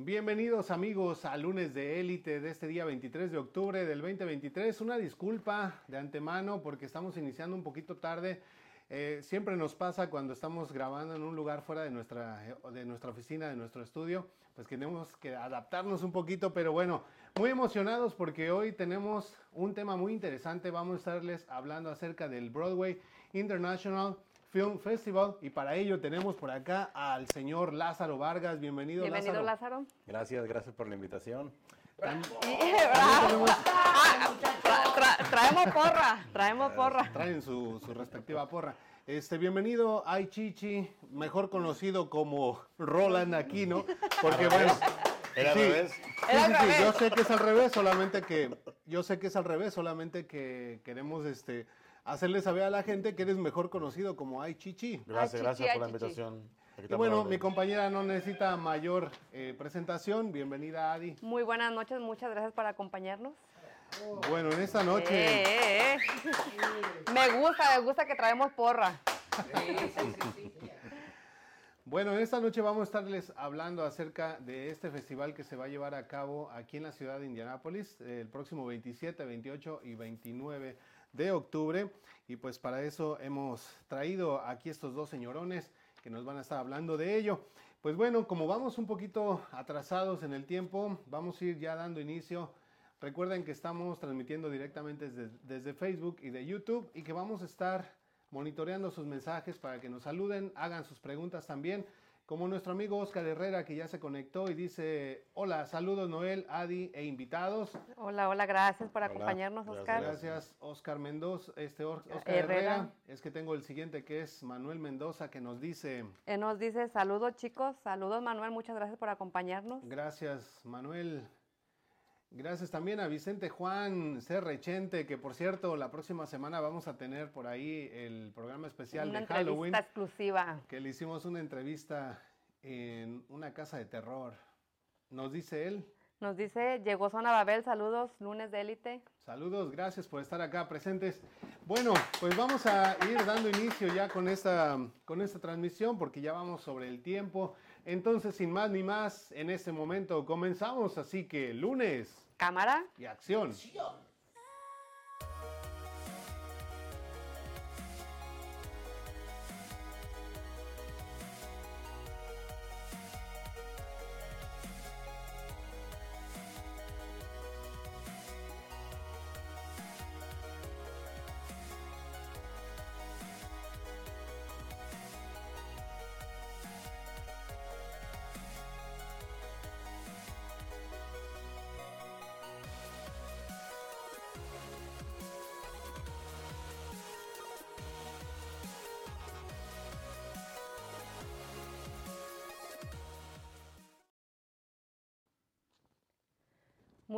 Bienvenidos amigos a lunes de élite de este día 23 de octubre del 2023. Una disculpa de antemano porque estamos iniciando un poquito tarde. Eh, siempre nos pasa cuando estamos grabando en un lugar fuera de nuestra, de nuestra oficina, de nuestro estudio, pues tenemos que adaptarnos un poquito, pero bueno, muy emocionados porque hoy tenemos un tema muy interesante. Vamos a estarles hablando acerca del Broadway International Film Festival y para ello tenemos por acá al señor Lázaro Vargas. Bienvenido, Bienvenido Lázaro. Gracias, gracias por la invitación. traemos porra, traemos porra. Traen su, respectiva porra. Este, bienvenido Ay Chichi, mejor conocido como Roland Aquino, porque bueno, ¿Era al revés? yo sé que es al revés, solamente que yo sé que es al revés, solamente que queremos este hacerle saber a la gente que eres mejor conocido como Ay Chichi. Gracias, gracias por la invitación. Y bueno, mi compañera no necesita mayor eh, presentación. Bienvenida, Adi. Muy buenas noches, muchas gracias por acompañarnos. Bueno, en esta noche. Eh, eh, me gusta, me gusta que traemos porra. Bueno, en esta noche vamos a estarles hablando acerca de este festival que se va a llevar a cabo aquí en la ciudad de Indianápolis el próximo 27, 28 y 29 de octubre. Y pues para eso hemos traído aquí estos dos señorones que nos van a estar hablando de ello. Pues bueno, como vamos un poquito atrasados en el tiempo, vamos a ir ya dando inicio. Recuerden que estamos transmitiendo directamente desde, Facebook y de YouTube y que vamos a estar monitoreando sus mensajes para que nos saluden, hagan sus preguntas también como nuestro amigo Oscar Herrera que ya se conectó y dice, hola, saludos Noel, Adi e invitados. Hola, hola, gracias por acompañarnos Oscar. Gracias Oscar Mendoza, este Oscar Herrera. Es que tengo el siguiente que es Manuel Mendoza que nos dice... Él nos dice, saludos chicos, saludos Manuel, muchas gracias por acompañarnos. Gracias Manuel. Gracias también a Vicente Juan Cerrechente, que por cierto, la próxima semana vamos a tener por ahí el programa especial de Halloween. Una exclusiva. Que le hicimos una entrevista en una casa de terror. Nos dice él. Nos dice, llegó Zona Babel, saludos, lunes de élite. Saludos, gracias por estar acá presentes. Bueno, pues vamos a ir dando inicio ya con esta, con esta transmisión porque ya vamos sobre el tiempo. Entonces, sin más ni más, en este momento comenzamos, así que lunes. Cámara. Y acción.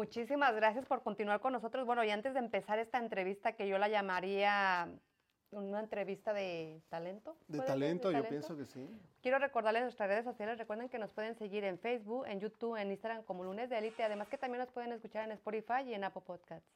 Muchísimas gracias por continuar con nosotros. Bueno, y antes de empezar esta entrevista que yo la llamaría una entrevista de talento. De talento, yo pienso que sí. Quiero recordarles nuestras redes sociales. Recuerden que nos pueden seguir en Facebook, en YouTube, en Instagram como Lunes de Elite. Además que también nos pueden escuchar en Spotify y en Apple Podcasts.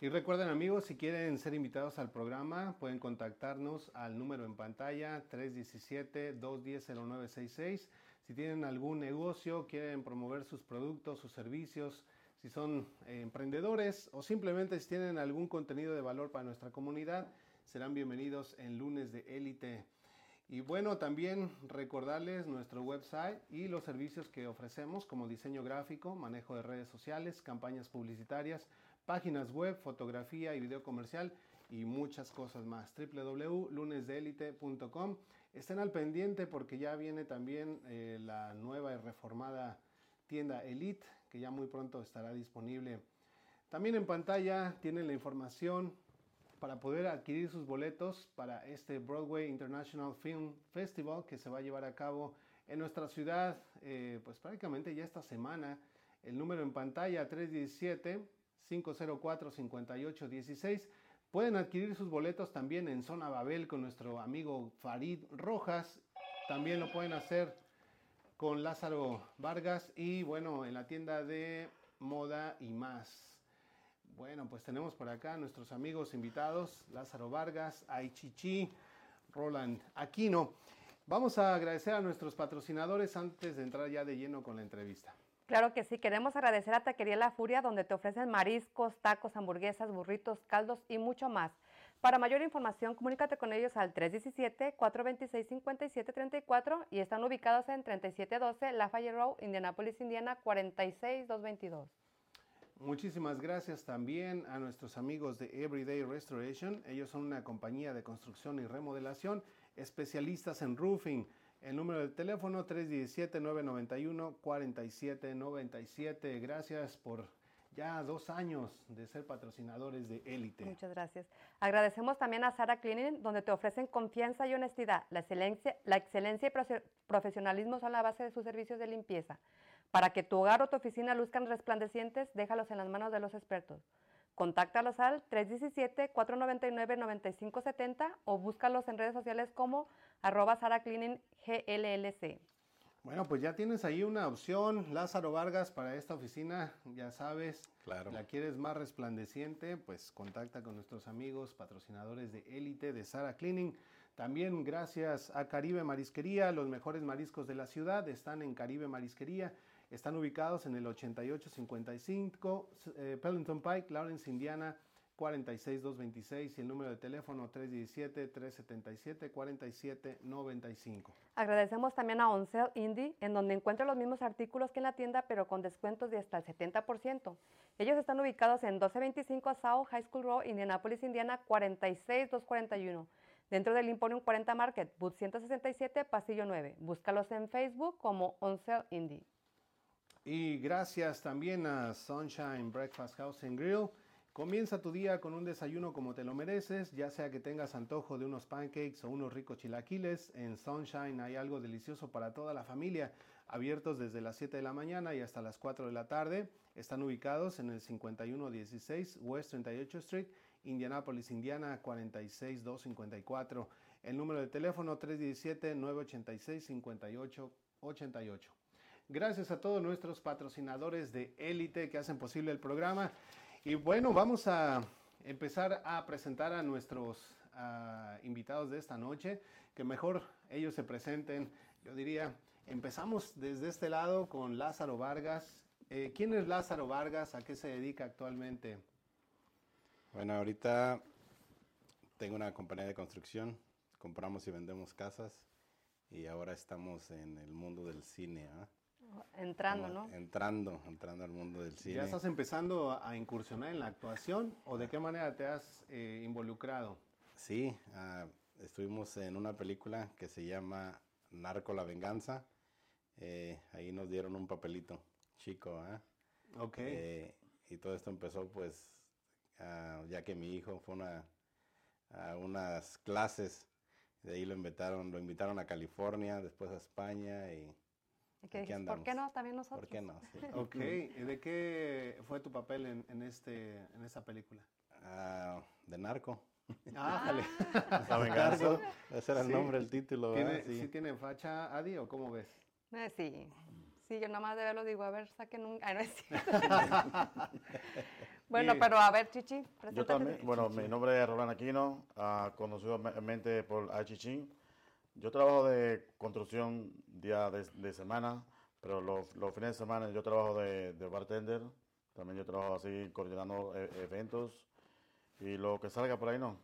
Y recuerden amigos, si quieren ser invitados al programa, pueden contactarnos al número en pantalla 317-210-0966 si tienen algún negocio, quieren promover sus productos, sus servicios, si son eh, emprendedores o simplemente si tienen algún contenido de valor para nuestra comunidad, serán bienvenidos en lunes de élite. Y bueno, también recordarles nuestro website y los servicios que ofrecemos como diseño gráfico, manejo de redes sociales, campañas publicitarias, páginas web, fotografía y video comercial y muchas cosas más. www.lunesdeelite.com Estén al pendiente porque ya viene también eh, la nueva y reformada tienda Elite, que ya muy pronto estará disponible. También en pantalla tienen la información para poder adquirir sus boletos para este Broadway International Film Festival que se va a llevar a cabo en nuestra ciudad, eh, pues prácticamente ya esta semana. El número en pantalla 317 504 5816 Pueden adquirir sus boletos también en Zona Babel con nuestro amigo Farid Rojas. También lo pueden hacer con Lázaro Vargas y bueno, en la tienda de moda y más. Bueno, pues tenemos por acá nuestros amigos invitados, Lázaro Vargas, Aichichi, Roland Aquino. Vamos a agradecer a nuestros patrocinadores antes de entrar ya de lleno con la entrevista. Claro que sí, queremos agradecer a Taquería La Furia, donde te ofrecen mariscos, tacos, hamburguesas, burritos, caldos y mucho más. Para mayor información, comunícate con ellos al 317-426-5734 y están ubicados en 3712 Lafayette Road, Indianapolis, Indiana, 46222. Muchísimas gracias también a nuestros amigos de Everyday Restoration. Ellos son una compañía de construcción y remodelación especialistas en roofing. El número de teléfono 317-991-4797. Gracias por ya dos años de ser patrocinadores de Élite. Muchas gracias. Agradecemos también a Sara Cleaning, donde te ofrecen confianza y honestidad. La excelencia, la excelencia y profesionalismo son la base de sus servicios de limpieza. Para que tu hogar o tu oficina luzcan resplandecientes, déjalos en las manos de los expertos. Contáctalos al 317-499-9570 o búscalos en redes sociales como arroba Sara Cleaning GLLC. Bueno, pues ya tienes ahí una opción, Lázaro Vargas, para esta oficina, ya sabes. Claro. La quieres más resplandeciente, pues contacta con nuestros amigos patrocinadores de élite de Sara Cleaning. También gracias a Caribe Marisquería, los mejores mariscos de la ciudad están en Caribe Marisquería. Están ubicados en el 8855 eh, Pellington Pike, Lawrence, Indiana 46226 y el número de teléfono 317-377-4795. Agradecemos también a Oncel Indie, en donde encuentra los mismos artículos que en la tienda, pero con descuentos de hasta el 70%. Ellos están ubicados en 1225 South High School Road, Indianapolis, Indiana 46241. Dentro del Imporium 40 Market, Booth 167, Pasillo 9. Búscalos en Facebook como Oncel Indie. Y gracias también a Sunshine Breakfast House and Grill Comienza tu día con un desayuno como te lo mereces, ya sea que tengas antojo de unos pancakes o unos ricos chilaquiles. En Sunshine hay algo delicioso para toda la familia, abiertos desde las 7 de la mañana y hasta las 4 de la tarde. Están ubicados en el 5116 West 38 Street, Indianapolis, Indiana 46254. El número de teléfono 317-986-5888. Gracias a todos nuestros patrocinadores de élite que hacen posible el programa. Y bueno, vamos a empezar a presentar a nuestros invitados de esta noche, que mejor ellos se presenten. Yo diría, empezamos desde este lado con Lázaro Vargas. Eh, ¿Quién es Lázaro Vargas? ¿A qué se dedica actualmente? Bueno, ahorita tengo una compañía de construcción, compramos y vendemos casas y ahora estamos en el mundo del cine. ¿ah? Entrando, ¿no? Entrando, entrando al mundo del cine. ¿Ya estás empezando a incursionar en la actuación o de qué manera te has eh, involucrado? Sí, ah, estuvimos en una película que se llama Narco la Venganza. Eh, ahí nos dieron un papelito chico, ¿eh? Ok. Eh, y todo esto empezó pues ah, ya que mi hijo fue una, a unas clases, de ahí lo invitaron, lo invitaron a California, después a España y ¿Por qué no? También nosotros. ¿Por qué no? ok, ¿de qué fue tu papel en, en, este, en esta película? Uh, de narco. Ah, La venganza. Ese era el nombre, el título. ¿Tiene, sí. tiene facha, Adi, o cómo ves? Eh, sí. Sí, yo nada más de verlo digo, a ver, saquen un... Ay, no es bueno, pero a ver, Chichi, Yo también, bueno, mi nombre es Roland Aquino, uh, conocido mente por Chichi. Yo trabajo de construcción día de, semana, pero los, fines de semana yo trabajo de, bartender. También yo trabajo así coordinando e, eventos y lo que salga por ahí no.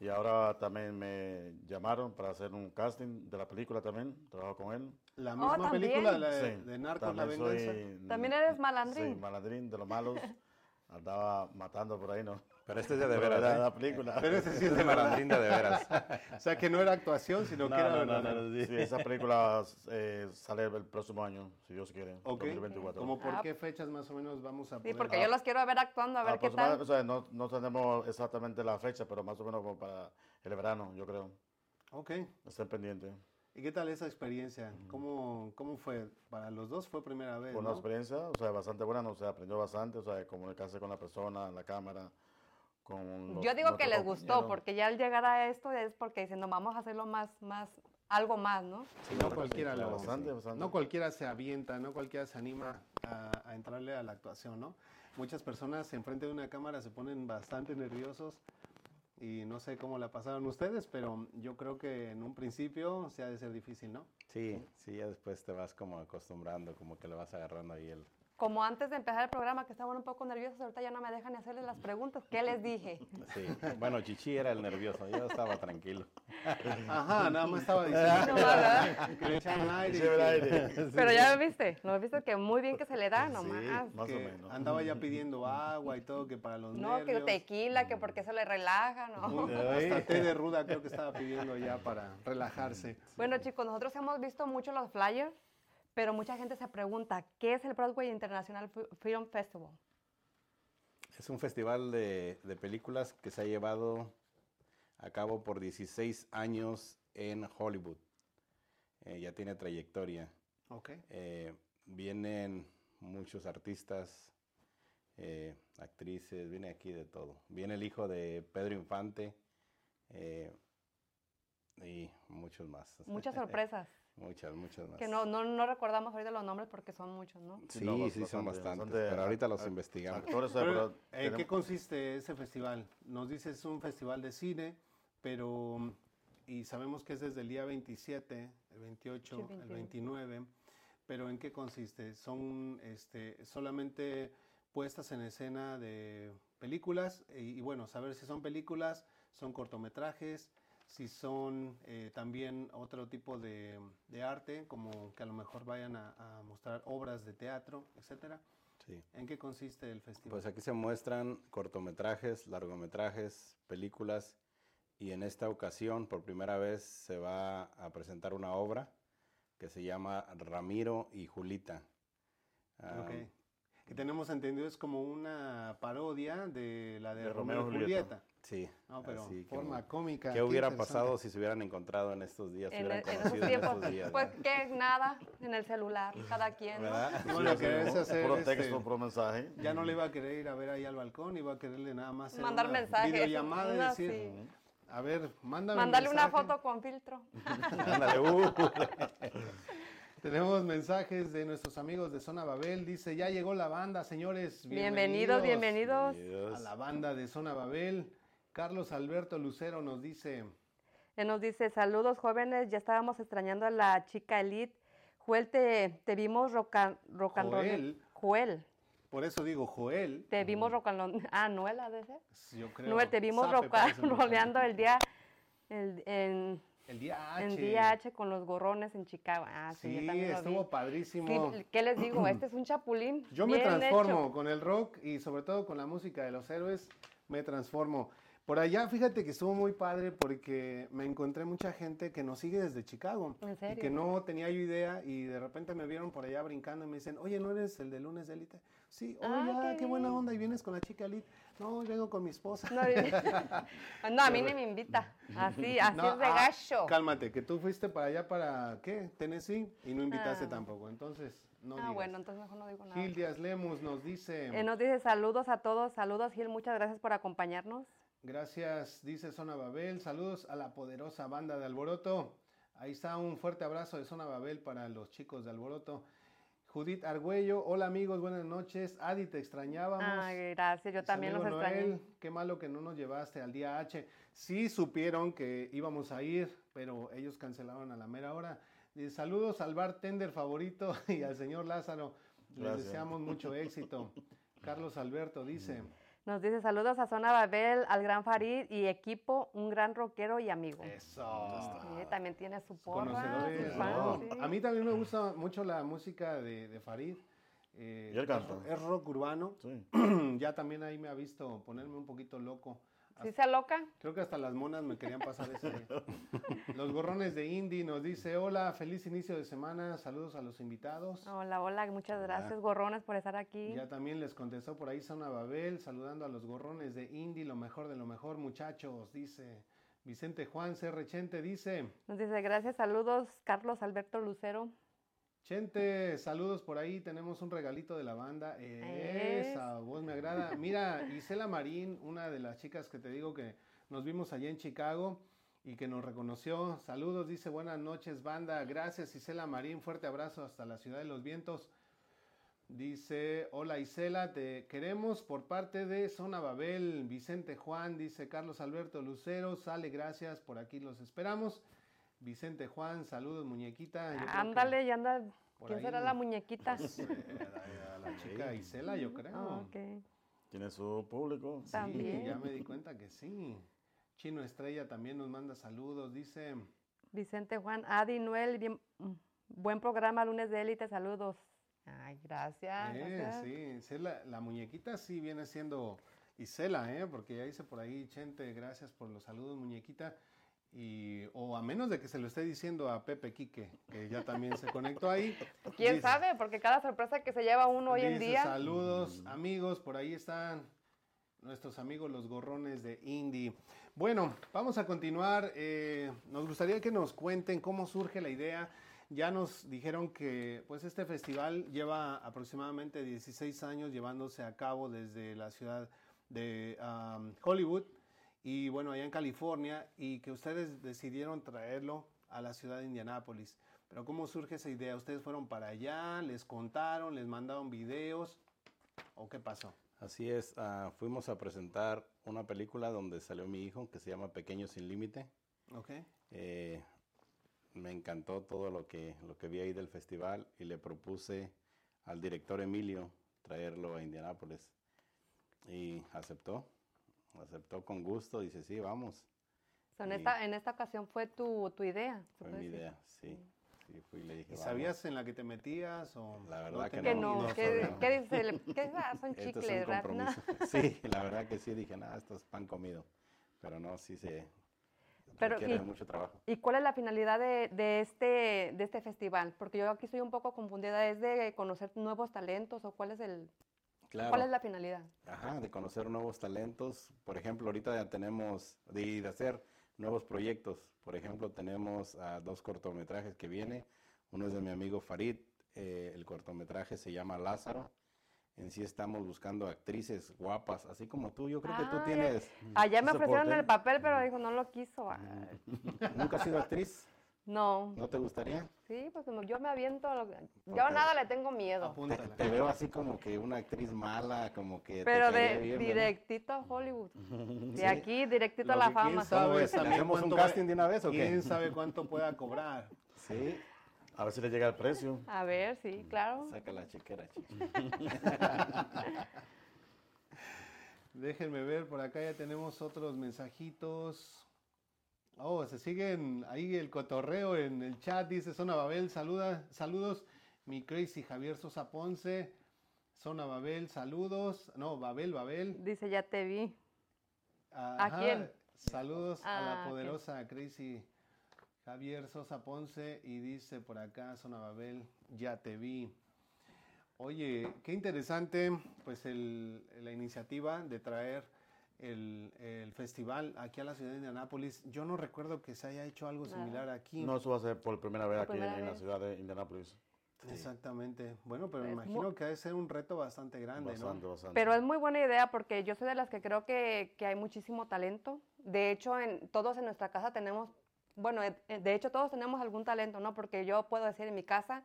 Y ahora también me llamaron para hacer un casting de la película también, trabajo con él. La misma oh, película de, de Narcos, la venganza. también eres malandrín. Sí, malandrín de los malos. Andaba matando por ahí, ¿no? Pero este es de, de veras. ¿eh? La película. Pero este sí es de malandrín de veras. o sea, que no era actuación, sino que era. No, no, no, sí. esa película eh, sale el próximo año, si Dios quiere. Ok. 2024. ¿Cómo por ah. qué fechas más o menos vamos a poder? Sí, porque yo los quiero ver actuando, a ver ah, qué tal. O sea, no, no tenemos exactamente la fecha, pero más o menos como para el verano, yo creo. Ok. Estén pendientes. ¿Y qué tal esa experiencia? ¿Cómo, ¿Cómo fue? Para los dos fue primera vez. Fue una experiencia, o sea, bastante buena, ¿no? o sea, aprendió bastante, o sea, comunicarse con la persona, la cámara. Con Yo digo que les gustó, porque ya al llegar a esto es porque dicen, no, vamos a hacerlo más, más, algo más, ¿no? no cualquiera lo, bastante, bastante. No cualquiera se avienta, no cualquiera se anima a, a, entrarle a la actuación, ¿no? Muchas personas enfrente de una cámara se ponen bastante nerviosos y no sé cómo la pasaron ustedes, pero yo creo que en un principio se ha de ser difícil, ¿no? Sí, sí, ya después te vas como acostumbrando, como que le vas agarrando ahí el... Como antes de empezar el programa, que estaban un poco nerviosos, ahorita ya no me dejan ni hacerles las preguntas. ¿Qué les dije? Sí, bueno, Chichi era el nervioso, yo estaba tranquilo. Ajá, nada más estaba diciendo No, que aire. que-. Pero ya lo viste, lo viste que muy bien que se le da Sí, nomás. más o que menos. andaba ya pidiendo agua y todo, que para los No, que nervios. tequila, que porque se le relaja, ¿no? Muy- Hasta té de ruda creo que estaba pidiendo ya para relajarse. Bueno, chicos, nosotros hemos visto mucho los flyers, pero mucha gente se pregunta, ¿qué es el Broadway International Fi- Film Festival? Es un festival de, de películas que se ha llevado a cabo por 16 años en Hollywood. Eh, ya tiene trayectoria. Ok. Eh, vienen muchos artistas, eh, actrices, viene aquí de todo. Viene el hijo de Pedro Infante eh, y muchos más. Muchas sorpresas, muchas, muchas más. que no, no, no recordamos ahorita los nombres porque son muchos, ¿no? Sí, no, sí, son bastante, bastantes, bastante pero ahorita los investigamos. Actores, Pero, pero ¿En qué consiste ese festival? Nos dices es un festival de cine, pero y sabemos que es desde el día 27, el 28, Sí, el 21. 29, pero ¿en qué consiste? ¿Son este, solamente puestas en escena de películas? Y, y bueno, saber si son películas, son cortometrajes, si son eh, también otro tipo de, de arte, como que a lo mejor vayan a, a mostrar obras de teatro, etcétera. Sí. ¿En qué consiste el festival? Pues aquí se muestran cortometrajes, largometrajes, películas y en esta ocasión por primera vez se va a presentar una obra que se llama Ramiro y Julita. Ok. Que tenemos entendido es como una parodia de la de, De Romeo y Romeo y Julieta. Sí, No, pero así forma cómica. ¿Qué qué hubiera pasado si se hubieran encontrado en estos días? se En, hubieran en esos conocido en tiempos, estos días, pues ¿no? que nada, en el celular, cada quien, bueno, Sí, hacer puro este, texto, puro mensaje. Ya no le iba a querer ir a ver ahí al balcón, iba a quererle nada más Mandar mensajes, videollamada y decir, sí. a ver, mándame Mandarle una foto con filtro. Ándale, uh. Tenemos mensajes de nuestros amigos de Zona Babel. Dice, ya llegó la banda, señores. Bienvenidos, bienvenidos. A la banda de Zona Babel. Carlos Alberto Lucero nos dice, Él nos dice, saludos jóvenes, ya estábamos extrañando a la chica Elite. Joel, te, te vimos rock and, rock and Joel. Joel, por eso digo Joel. te vimos rock and roll- Ah, Noel, ha de ser. Yo creo. Noel, te vimos rock rolleando el día, el- en, El día H. en día H con los gorrones en Chicago. Ah, sí, Sí, yo también lo estuvo vi. padrísimo. Sí, ¿Qué les digo? Este es un chapulín. Yo me transformo hecho. con el rock y sobre todo con la música de los héroes, me transformo. Por allá, fíjate que estuvo muy padre porque me encontré mucha gente que nos sigue desde Chicago. ¿En Y serio? que no tenía yo idea y de repente me vieron por allá brincando y me dicen, oye, ¿no eres el de lunes de élite? Sí, oh, Ah, qué qué, buena onda y vienes con la chica élite. No, vengo con mi esposa. No, no, a mí ni me invita. Así, así No, es de ah, gacho. Cálmate, que tú fuiste para allá para, ¿qué? Tennessee y no invitaste Ah. tampoco. Entonces, no ah, digas. bueno, entonces mejor no digo nada. Gil Díaz Lemus nos dice... Eh, nos dice saludos a todos. Saludos, Gil. Muchas gracias por acompañarnos. Gracias, dice Zona Babel. Saludos a la poderosa banda de Alboroto. Ahí está un fuerte abrazo de Zona Babel para los chicos de Alboroto. Judith Argüello, hola amigos, buenas noches. Adi, te extrañábamos. Ay, gracias. Yo también los extrañé. Noel, qué malo que no nos llevaste al día H. Sí supieron que íbamos a ir, pero ellos cancelaron a la mera hora. Dice, saludos al bartender favorito y al señor Lázaro. Les Gracias. deseamos mucho éxito. Carlos Alberto dice, Nos dice saludos a Zona Babel, al gran Farid y equipo, un gran rockero y amigo. eso. Sí, también tiene su porra, ¿no? sí. A mí también me gusta mucho la música de, de Farid. Eh, Y él canta. Es rock urbano. Sí. ya también ahí me ha visto ponerme un poquito loco. ¿Sí se loca? Creo que hasta las monas me querían pasar ese día. Los gorrones de Indy nos dice, hola, feliz inicio de semana, saludos a los invitados. Hola, hola, muchas gracias, gorrones, por estar aquí. Ya también les contestó por ahí Zona Babel, saludando a los gorrones de Indy, lo mejor de lo mejor, muchachos, dice Vicente Juan C. Chente, dice, Nos dice gracias, saludos, Carlos Alberto Lucero. Chente, saludos por ahí, tenemos un regalito de la banda, esa voz me agrada. Mira, Isela Marín, una de las chicas que te digo que nos vimos allá en Chicago y que nos reconoció, saludos, dice buenas noches banda, gracias Isela Marín, fuerte abrazo hasta la ciudad de los vientos. Dice, hola Isela, te queremos por parte de Zona Babel, Vicente Juan, dice Carlos Alberto Lucero, sale, gracias, por aquí los esperamos. Vicente Juan, saludos muñequita. Yo Ándale, ya anda. por ¿Quién ahí- será la muñequita? la chica Isela, yo creo. Ah, ok. Tiene su público. Sí, También. ya me di cuenta que sí. Chino Estrella también nos manda saludos, dice, Vicente Juan, Adi Noel, bien, mm, buen programa, lunes de élite, saludos. Ay, gracias. eh, gracias. sí, sí, la, la muñequita sí viene siendo Isela, ¿eh? porque ya dice por ahí, Chente, gracias por los saludos, muñequita. Y, o a menos de que se lo esté diciendo a Pepe Quique, que ya también se conectó ahí. ¿Quién Dice- sabe? Porque cada sorpresa que se lleva uno hoy en día. Saludos, amigos, por ahí están nuestros amigos los gorrones de Indie. Bueno, vamos a continuar. eh, nos gustaría que nos cuenten cómo surge la idea. Ya nos dijeron que pues este festival lleva aproximadamente 16 años llevándose a cabo desde la ciudad de um, Hollywood y bueno, allá en California y que ustedes decidieron traerlo a la ciudad de Indianápolis. Pero ¿cómo surge esa idea? ¿Ustedes fueron para allá? ¿Les contaron? ¿Les mandaron videos? ¿O qué pasó? Así es, ah, fuimos a presentar una película donde salió mi hijo que se llama Pequeño sin Límite. ¿Ok? Eh, me encantó todo lo que, lo que vi ahí del festival y le propuse al director Emilio traerlo a Indianápolis. Y aceptó, aceptó con gusto, dice, sí, vamos. O sea, en, y- esta, en esta ocasión fue tu, tu idea. Fue mi decir. idea, sí. sí fui y le dije, ¿Y vamos. sabías en la que te metías o La verdad que Que tenías no, no, ¿qué, no. qué dice? ¿Qué son chicles, ¿verdad? No. Sí, la verdad que sí, dije, nada, esto es pan comido. Pero no, sí se Pero, requiere y- mucho trabajo. ¿Y cuál es la finalidad de, de este, de este festival? Porque yo aquí estoy un poco confundida. ¿Es de conocer nuevos talentos o cuál es, el, Claro. cuál es la finalidad? Ajá, de conocer nuevos talentos. Por ejemplo, ahorita ya tenemos, de, de hacer nuevos proyectos. Por ejemplo, tenemos ah, dos cortometrajes que viene. Uno es de mi amigo Farid, eh, el cortometraje se llama Lázaro. En sí estamos buscando actrices guapas, así como tú. Yo creo que tú tienes... Allá me ofrecieron el papel, pero dijo, no lo quiso. Ay, ¿Nunca has sido actriz? No. ¿No te gustaría? Sí, pues como yo me aviento. a lo- Yo Porque- nada le tengo miedo. apúntala? Te veo así como que una actriz mala, como que... te Pero de bien, ¿verdad? directito a Hollywood. De Sí. aquí, directito a Lo la que quién fama. sabe ¿Cómo ves? ¿Le también hacemos un casting de una vez o qué? ¿Quién sabe cuánto pueda cobrar? Sí, A ver si le llega el precio. A ver, sí, claro. saca la chequera, chichi. Déjenme ver, por acá ya tenemos otros mensajitos. Oh, se siguen ahí el cotorreo en el chat, dice Zona Babel, saluda, saludos, mi crazy Javier Sosa Ponce, Zona Babel, saludos, no, Babel, Babel. Dice, ya te vi. Ajá, quién? Saludos a Ah, la ok. poderosa Crazy Javier Sosa Ponce y dice por acá, Zona Babel, ya te vi. Oye, qué interesante, pues el- la iniciativa de traer el, el festival aquí a la ciudad de Indianápolis. Yo no recuerdo que se haya hecho algo Nada. similar aquí. No, eso va a ser por primera vez Por aquí primera en la vez. ciudad de Indianapolis. Exactamente. Bueno, pero me Es mu- imagino que ha de ser un reto bastante grande, Bastante, ¿no? bastante. Pero es muy buena idea porque yo soy de las que creo que, que hay muchísimo talento. De hecho, en, todos en nuestra casa tenemos, bueno, eh, de hecho todos tenemos algún talento, ¿no? Porque yo puedo decir en mi casa,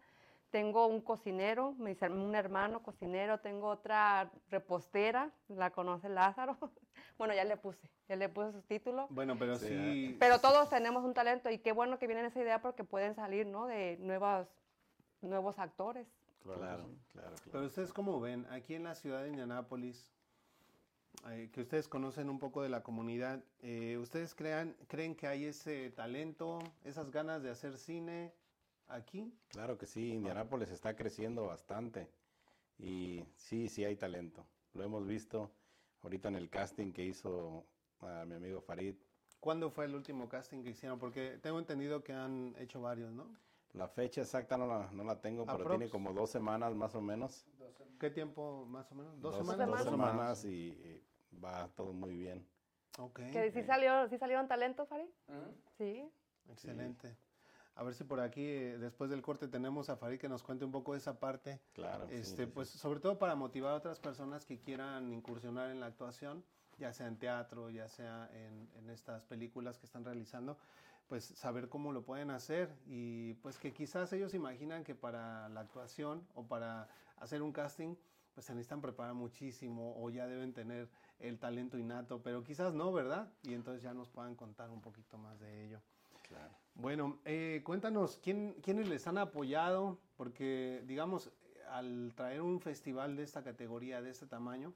tengo un cocinero, un hermano cocinero, tengo otra repostera, la conoce Lázaro. bueno, ya le puse, ya le puse su título. Bueno, pero Sí, sí. Pero todos tenemos un talento y qué bueno que vienen esa idea porque pueden salir, ¿no? De nuevas, nuevos actores. Claro, claro. Pero ustedes cómo ven, aquí en la ciudad de Indianápolis, eh, que ustedes conocen un poco de la comunidad, eh, ¿ustedes crean, creen que hay ese talento, esas ganas de hacer cine aquí? Claro que sí, Indianápolis está creciendo bastante y sí, sí hay talento. Lo hemos visto ahorita en el casting que hizo a mi amigo Farid. ¿Cuándo fue el último casting que hicieron? Porque tengo entendido que han hecho varios, ¿no? La fecha exacta no la, no la tengo, pero Aprox. tiene como dos semanas más o menos. ¿Qué tiempo más o menos? ¿Dos, Dos semanas? dos semanas. y, y va todo muy bien. Ok, Que sí, salió, sí salieron talentos, Farid. Sí. excelente. A ver si por aquí, eh, después del corte, tenemos a Farid que nos cuente un poco esa parte. Claro. sí, Este, sí, sí. pues sobre todo para motivar a otras personas que quieran incursionar en la actuación, ya sea en teatro, ya sea en, en estas películas que están realizando, pues saber cómo lo pueden hacer y pues que quizás ellos imaginan que para la actuación o para hacer un casting, pues se necesitan preparar muchísimo o ya deben tener el talento innato, pero quizás no, ¿verdad? Y entonces ya nos puedan contar un poquito más de ello. Claro. Bueno, eh, cuéntanos, ¿quién, ¿quiénes les han apoyado? Porque, digamos, al traer un festival de esta categoría, de este tamaño,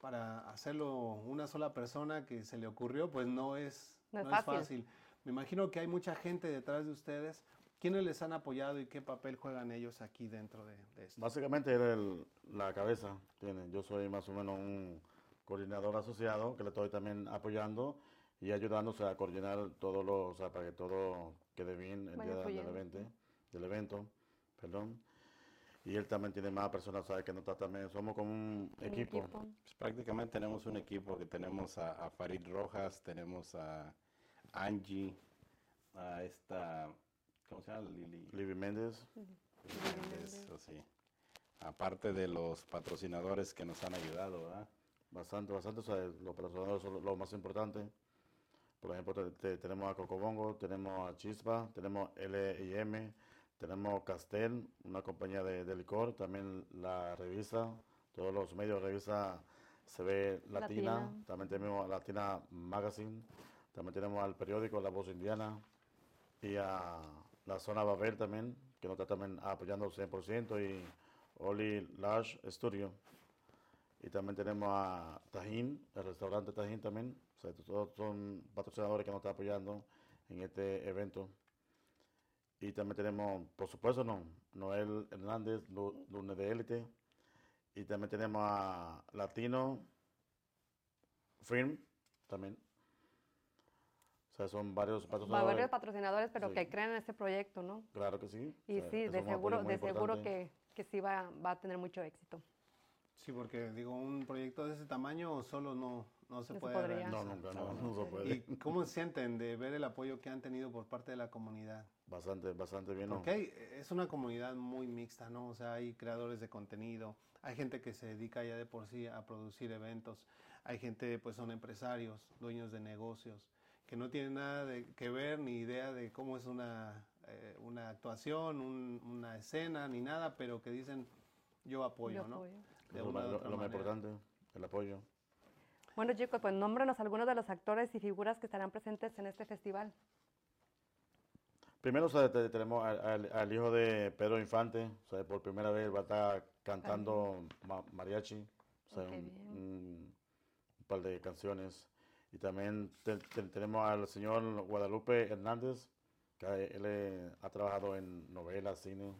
para hacerlo una sola persona que se le ocurrió, pues no es, No es no es fácil. fácil. Me imagino que hay mucha gente detrás de ustedes. ¿Quiénes les han apoyado y qué papel juegan ellos aquí dentro de, de esto? Básicamente el- la cabeza, tiene. Yo soy más o menos un coordinador asociado que le estoy también apoyando y ayudándose a coordinar todo lo, o sea, para que todo quede bien el día del fluyendo. evento, del evento, perdón. Y él también tiene más personas, ¿sabes? Que no está también, somos como un Un equipo. Pues prácticamente tenemos un equipo que tenemos a, a Farid Rojas, tenemos a Angie, a esta, ¿cómo se llama? Lili. Libby Méndez, Méndez, o sí. Aparte de los patrocinadores que nos han ayudado, ¿verdad? bastante, bastante, o sea, los patrocinadores son lo, lo más importante. Por ejemplo, te- te- tenemos a Cocobongo, tenemos a Chispa, tenemos L&M, tenemos Castel, una compañía de, de licor, también la revista, todos los medios de revista se ve Latina, Latina. también tenemos a Latina Magazine, también tenemos al periódico La Voz Indiana y a la zona Babel también, que nos está también apoyando 100% y Oli Large Studio. Y también tenemos a Tajín, el restaurante Tajín también. Sea, todos son patrocinadores que nos están apoyando en este evento. Y también tenemos, por supuesto, no, Noel Hernández, Lu- Lunes de Élite. Y también tenemos a Latino Film también. O sea, son varios patrocinadores. varios patrocinadores, pero Sí. que creen en este proyecto, ¿no? Claro que sí. Y O sea, sí, de seguro, de seguro que, que sí va, va a tener mucho éxito. Sí, porque digo, un proyecto de ese tamaño solo no, no se No se puede podría. No, nunca, no, no se puede. ¿Y cómo se sienten de ver el apoyo que han tenido por parte de la comunidad? Bastante, bastante bien. ¿no? Porque hay- es una comunidad muy mixta, ¿no? O sea, hay creadores de contenido, hay gente que se dedica ya de por sí a producir eventos, hay gente, pues son empresarios, dueños de negocios, que no tienen nada de, que ver ni idea de cómo es una, eh, una actuación, un- una escena, ni nada, pero que dicen, yo apoyo, Yo ¿no? apoyo. De Lo, una lo- más importante, el apoyo. Bueno, chicos, pues nómbrenos algunos de los actores y figuras que estarán presentes en este festival. Primero, o sea, te- tenemos al, al- al hijo de Pedro Infante, o sea, por primera vez va a estar cantando ma- mariachi, o sea, un, bien. un- un par de canciones. Y también te- te- tenemos al señor Guadalupe Hernández, que él eh, ha trabajado en novelas, cine.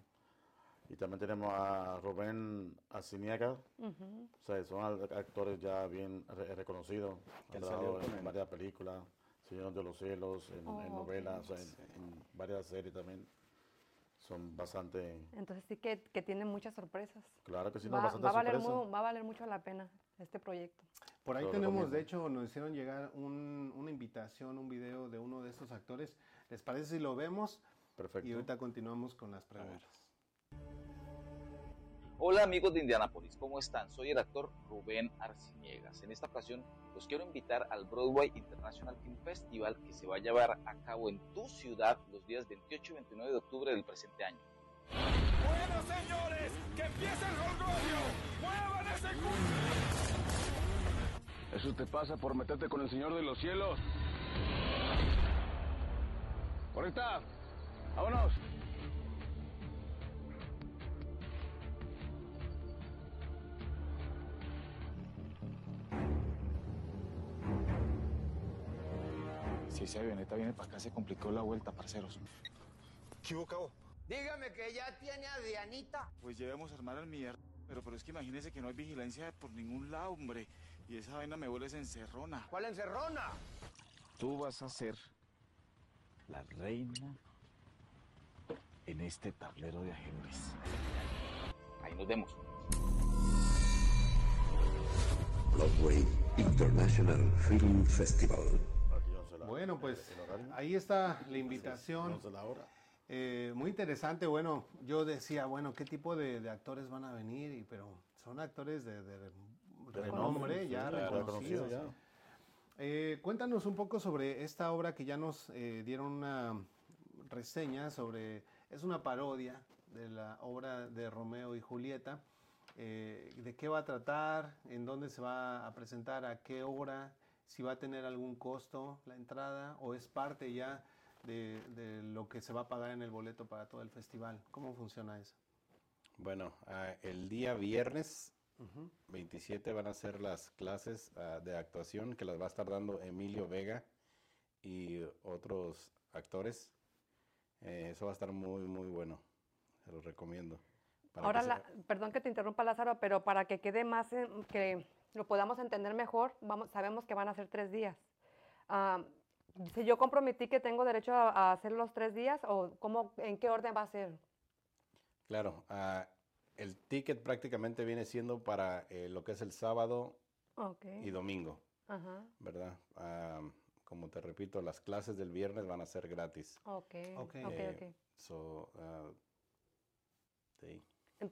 Y también tenemos a Rubén Asiniaga, Ujú. o sea, son actores ya bien re- reconocidos. Han trabajado en él. varias películas, Señor de los Cielos, en, en Oh, novelas, ok. o sea, en, en varias series también. Son bastante, Entonces sí que, que tienen muchas sorpresas. claro que sí, no, va, bastante va a valer sorpresa. mu- va a valer mucho la pena este proyecto. Por ahí Lo tenemos, recomiendo. de hecho, nos hicieron llegar un- una invitación, un video de uno de estos actores. ¿Les parece si lo vemos? Perfecto. Y ahorita continuamos con las preguntas. Hola amigos de Indianapolis, ¿cómo están? Soy el actor Rubén Arciniegas. En esta ocasión los quiero invitar al Broadway International Film Festival que se va a llevar a cabo en tu ciudad los días 28 y 29 de octubre del presente año. Bueno, señores, que empiece el jolgorio. ¡Muevan ese culo! Eso te pasa por meterte con el Señor de los cielos. Conecta. Vámonos. Si esa avioneta viene para acá, se complicó la vuelta, parceros. ¿Qué hubo, cabo? Dígame que ya tiene a Dianita. Pues llevemos a armar al mierda. Pero, pero es que imagínese que no hay vigilancia por ningún lado, hombre. Y esa vaina me vuelve encerrona. ¿Cuál encerrona? Tú vas a ser la reina en este tablero de ajedrez. Ahí nos vemos. Broadway International Film Festival. Bueno, pues ahí está la invitación. Eh, muy interesante. Bueno, yo decía, bueno, ¿qué tipo de, de actores van a venir? Y, pero son actores de, de renombre, ya reconocidos. reconocido ya. Eh, cuéntanos un poco sobre esta obra que ya nos eh, dieron una reseña sobre, es una parodia de la obra de Romeo y Julieta. eh, de qué va a tratar, en dónde se va a presentar, a qué hora, si va a tener algún costo la entrada o es parte ya de, de lo que se va a pagar en el boleto para todo el festival. ¿Cómo funciona eso? Bueno, ah, el día viernes Ujú. 27 van a ser las clases ah, de actuación que las va a estar dando Emilio Vega y otros actores. Eh, eso va a estar muy, muy bueno. Se los recomiendo. Ahora, perdón que te interrumpa, Lázaro, pero para que quede más, en- que lo podamos entender mejor, vamos, sabemos que van a ser tres días. Si yo comprometí que tengo derecho a, a hacer los tres días, o cómo, ¿en qué orden va a ser? Claro, ah, el ticket prácticamente viene siendo para eh, lo que es el sábado y domingo, Ajá. ¿verdad? Como te repito, las clases del viernes van a ser gratis. Ok. Ok. ok, Eh, ok. so, ah, sí.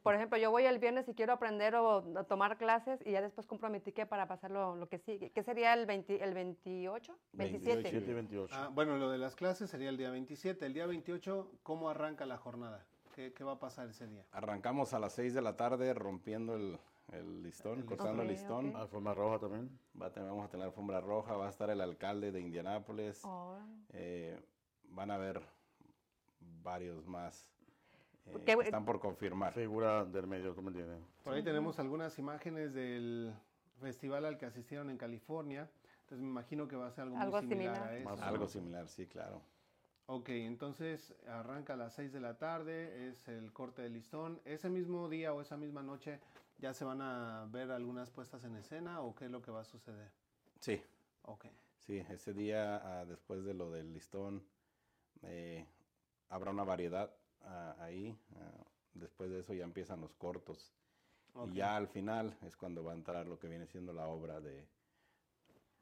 Por ejemplo, yo voy el viernes y quiero aprender o a tomar clases y ya después comprometí que para pasarlo lo que sigue. ¿Qué sería el, 20 el 28? 27. 27 y 28. Ah, bueno, lo de las clases sería el día 27. El día 28, ¿cómo arranca la jornada? ¿Qué, qué va a pasar ese día? Arrancamos a las 6 de la tarde rompiendo el, el listón, El cortando el listón. Alfombra roja también. Va a tener- vamos a tener alfombra roja, va a estar el alcalde de Indianápolis. Oh. eh, van a haber varios más eh, ¿Qué- que están por confirmar. Figura del medio, ¿tú me entiendes? Por ahí tenemos algunas imágenes del festival al que asistieron en California. Entonces me imagino que va a ser algo, Algo muy similar, similar. a eso. Más Algo similar, sí, claro. Ok, entonces arranca a las 6 de la tarde, es el corte de listón. ¿Ese mismo día o esa misma noche ya se van a ver algunas puestas en escena o qué es lo que va a suceder? Sí, Ok, sí, ese día ah, después de lo del listón eh, habrá una variedad ah, ahí. ah, después de eso ya empiezan los cortos. ok. Y ya al final es cuando va a entrar lo que viene siendo la obra de...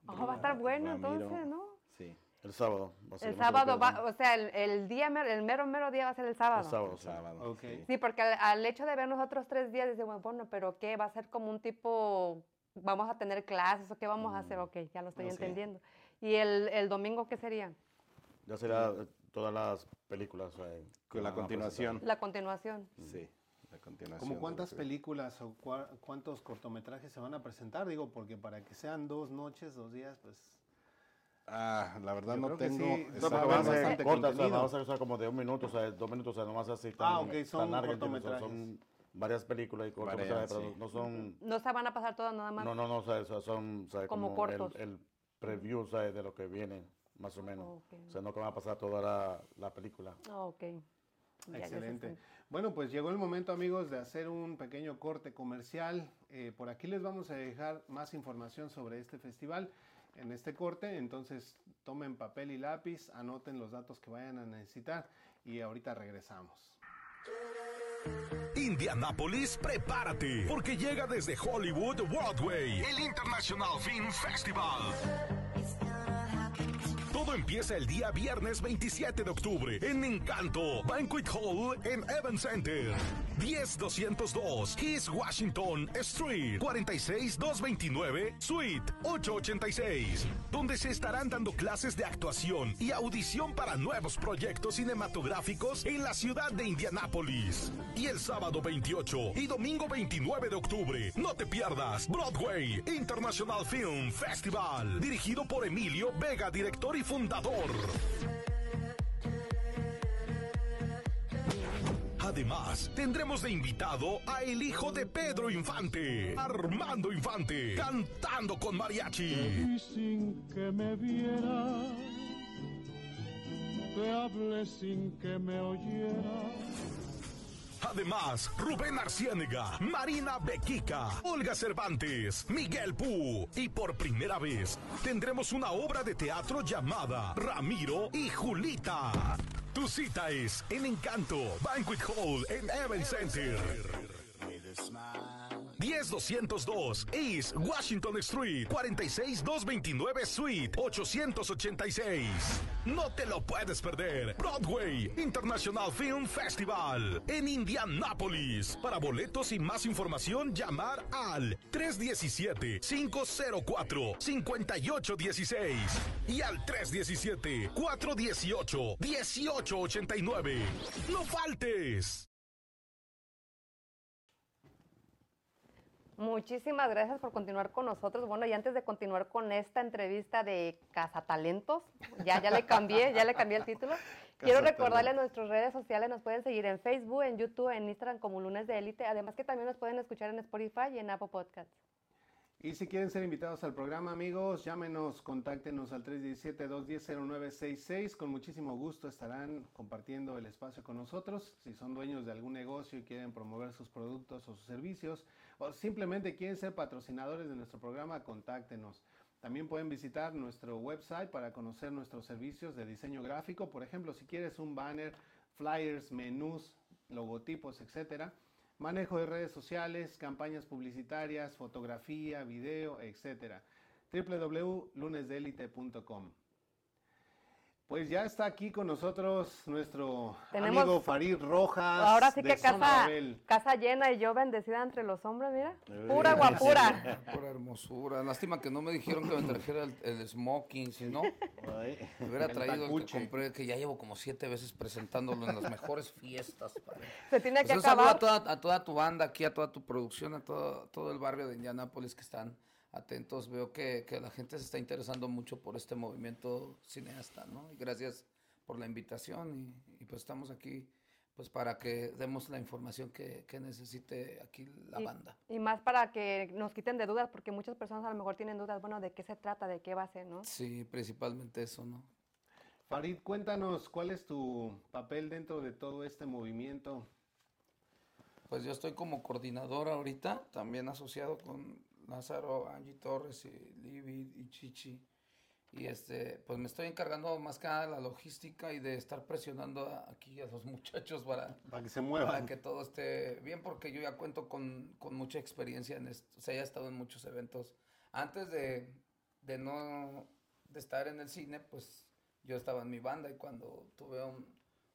Oh, va a estar bueno Ramiro. entonces, ¿no? Sí, El sábado. va a ser El sábado va, o sea, el, el día, el mero, mero día va a ser el sábado. El sábado, el sí. sábado. Ok. sí. Sí, porque al, al hecho de ver nosotros tres días, decimos, bueno, pero ¿qué? ¿Va a ser como un tipo, vamos a tener clases o qué vamos a hacer? Ok, ya lo estoy Mm, ok. entendiendo. ¿Y el, el domingo qué sería? Ya será todas las películas. eh, Con la continuación. La continuación. Sí, la continuación. ¿Cómo cuántas películas o cua- cuántos cortometrajes se van a presentar? Digo, porque para que sean dos noches, dos días, pues... Ah, la verdad Yo no tengo... sí, No, van a ser cortas, o sea, vamos a usar como de un minuto, o sea, dos minutos, o sea, no vas a así tan, Ah, ok, son tan. Son varias películas y cortometrajes, Varias, pero sí. no son... No se van a pasar todas nada más. No, no, no, o sea, son o sea, Como como, el- cortos. El, preview, o sea, de lo que viene, más o menos. Ok. O sea, no que va a pasar toda la, la película. Ah, ok. Ya, Excelente. Bueno, pues llegó el momento, amigos, de hacer un pequeño corte comercial. Eh, por aquí les vamos a dejar más información sobre este festival en este corte. Entonces, tomen papel y lápiz, anoten los datos que vayan a necesitar y ahorita regresamos. Indianapolis, prepárate, porque llega desde Hollywood Broadway, el International Film Festival. Empieza el día viernes 27 de octubre en Encanto Banquet Hall en Event Center. 10202 East Washington Street 46229 Suite 886, donde se estarán dando clases de actuación y audición para nuevos proyectos cinematográficos en la ciudad de Indianápolis. Y el sábado 28 y domingo 29 de octubre, no te pierdas Broadway International Film Festival, dirigido por Emilio Vega, director y fundador. Además, tendremos de invitado a el hijo de Pedro Infante, Armando Infante, cantando con mariachi. sin que me viera, te hablé sin que me oyera. Además, Rubén Arciénega, Marina Bequica, Olga Cervantes, Miguel Pú y por primera vez tendremos una obra de teatro llamada Ramiro y Julita. Tu cita es en Encanto Banquet Hall en Event Center. 10202 East Washington Street 46229 Suite 886. No te lo puedes perder. Broadway International Film Festival en Indianapolis. Para boletos y más información llamar al 317-504-5816 y al 317-418-1889. No faltes. Muchísimas gracias por continuar con nosotros. Bueno, y antes de continuar con esta entrevista de Cazatalentos, ya, ya le cambié, ya le cambié el título. Quiero recordarle a nuestras redes sociales, nos pueden seguir en Facebook, en YouTube, en Instagram como Lunes de Élite. Además que también nos pueden escuchar en Spotify y en Apple Podcasts. Y si quieren ser invitados al programa, amigos, llámenos, contáctenos al 317-210-0966. Con muchísimo gusto estarán compartiendo el espacio con nosotros. Si son dueños de algún negocio y quieren promover sus productos o sus servicios, o simplemente quieren ser patrocinadores de nuestro programa, contáctenos. También pueden visitar nuestro website para conocer nuestros servicios de diseño gráfico. Por ejemplo, si quieres un banner, flyers, menús, logotipos, etcétera manejo de redes sociales, campañas publicitarias, fotografía, video, etc. www.lunesdelite.com. Pues ya está aquí con nosotros nuestro amigo Farid Rojas. Ahora sí que casa, casa, llena y yo bendecida entre los hombres, mira. Pura guapura. Pura hermosura. Lástima que no me dijeron que me trajera el, smoking, si no, me hubiera traído el, que compré, que ya llevo como siete veces presentándolo en las mejores fiestas. Se tiene pues que un acabar. saludo a toda, a toda tu banda aquí, a toda tu producción, a todo, todo el barrio de Indianápolis que están atentos. Veo que, que, la gente se está interesando mucho por este movimiento cineasta, ¿no? Y gracias por la invitación y, y pues estamos aquí pues para que demos la información que, que necesite aquí la banda. Y más para que nos quiten de dudas, porque muchas personas a lo mejor tienen dudas, bueno, de qué se trata, de qué va a ser, ¿no? Sí, principalmente eso, ¿no? Farid, cuéntanos cuál es tu papel dentro de todo este movimiento. Pues yo estoy como coordinador ahorita, también asociado con Lázaro, Angie Torres y Libby y Chichi. Y este, pues me estoy encargando más que nada de la logística y de estar presionando aquí a los muchachos para, para que se muevan. Para que todo esté bien, porque yo ya cuento con, con mucha experiencia en esto. O sea, ya he estado en muchos eventos. Antes de, de no de estar en el cine, pues yo estaba en mi banda y cuando tuve un,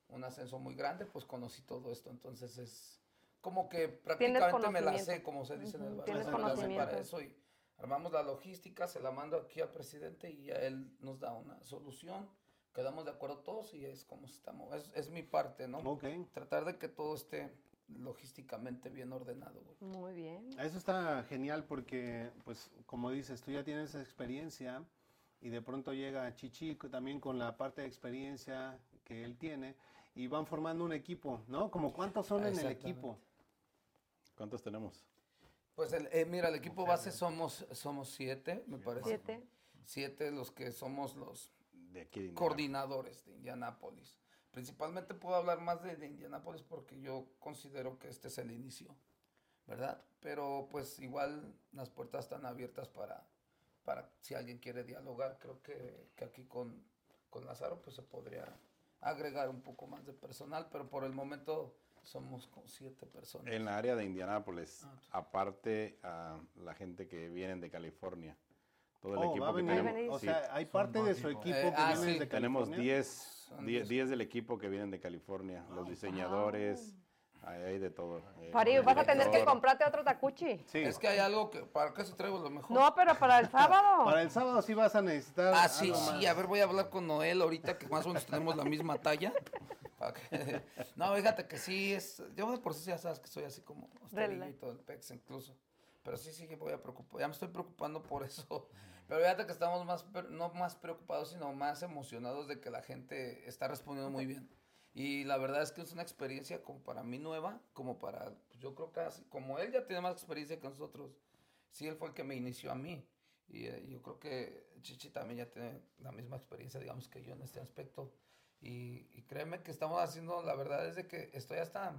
un ascenso muy grande, pues conocí todo esto. Entonces es como que prácticamente me la sé, como se dice en el barrio. Me la sé para eso y armamos la logística, se la mando aquí al presidente y a él nos da una solución. Quedamos de acuerdo todos y es como estamos. Es, es mi parte, ¿no? Ok. Tratar de que todo esté logísticamente bien ordenado. Güey. Muy bien. Eso está genial porque, pues, como dices, tú ya tienes experiencia y de pronto llega Chichico también con la parte de experiencia que él tiene y van formando un equipo, ¿no? Como cuántos son en el equipo. ¿Cuántos tenemos? Pues el, eh, mira, el equipo base somos somos siete, me parece. Siete. Siete los que somos los de aquí de coordinadores de Indianápolis. Principalmente puedo hablar más de, de Indianápolis porque yo considero que este es el inicio, ¿verdad? Pero pues igual las puertas están abiertas para, para si alguien quiere dialogar. Creo que, que aquí con, con Lázaro pues se podría agregar un poco más de personal, pero por el momento somos con siete personas. En la área de Indianápolis, ah, aparte a la gente que vienen de California. Todo el oh, equipo que venir, tenemos. O sea, hay parte de su equipo eh, que ah, viene sí. de Tenemos California. 10 10 del equipo que vienen de California. Los diseñadores, hay, hay de todo. eh, Farid, vas a tener que comprarte otro tacuchi. Sí. Es que hay algo que, ¿para qué se traigo lo mejor? No, pero para el sábado. Para el sábado sí vas a necesitar. Ah, sí, algo sí, más. a ver, voy a hablar con Noel ahorita, que más o menos tenemos la misma talla. No, fíjate que sí, es, yo de por sí ya sabes que soy así como austerilla y todo el pex incluso. Pero sí, sí, que voy a preocupar, ya me estoy preocupando por eso. Pero fíjate que estamos más, no más preocupados, sino más emocionados de que la gente está respondiendo muy bien. Y la verdad es que es una experiencia como para mí nueva, como para, pues yo creo que así, como él ya tiene más experiencia que nosotros, sí, él fue el que me inició a mí. Y eh, yo creo que Chichi también ya tiene la misma experiencia, digamos, que yo en este aspecto. Y, y créeme que estamos haciendo, la verdad es de que estoy hasta,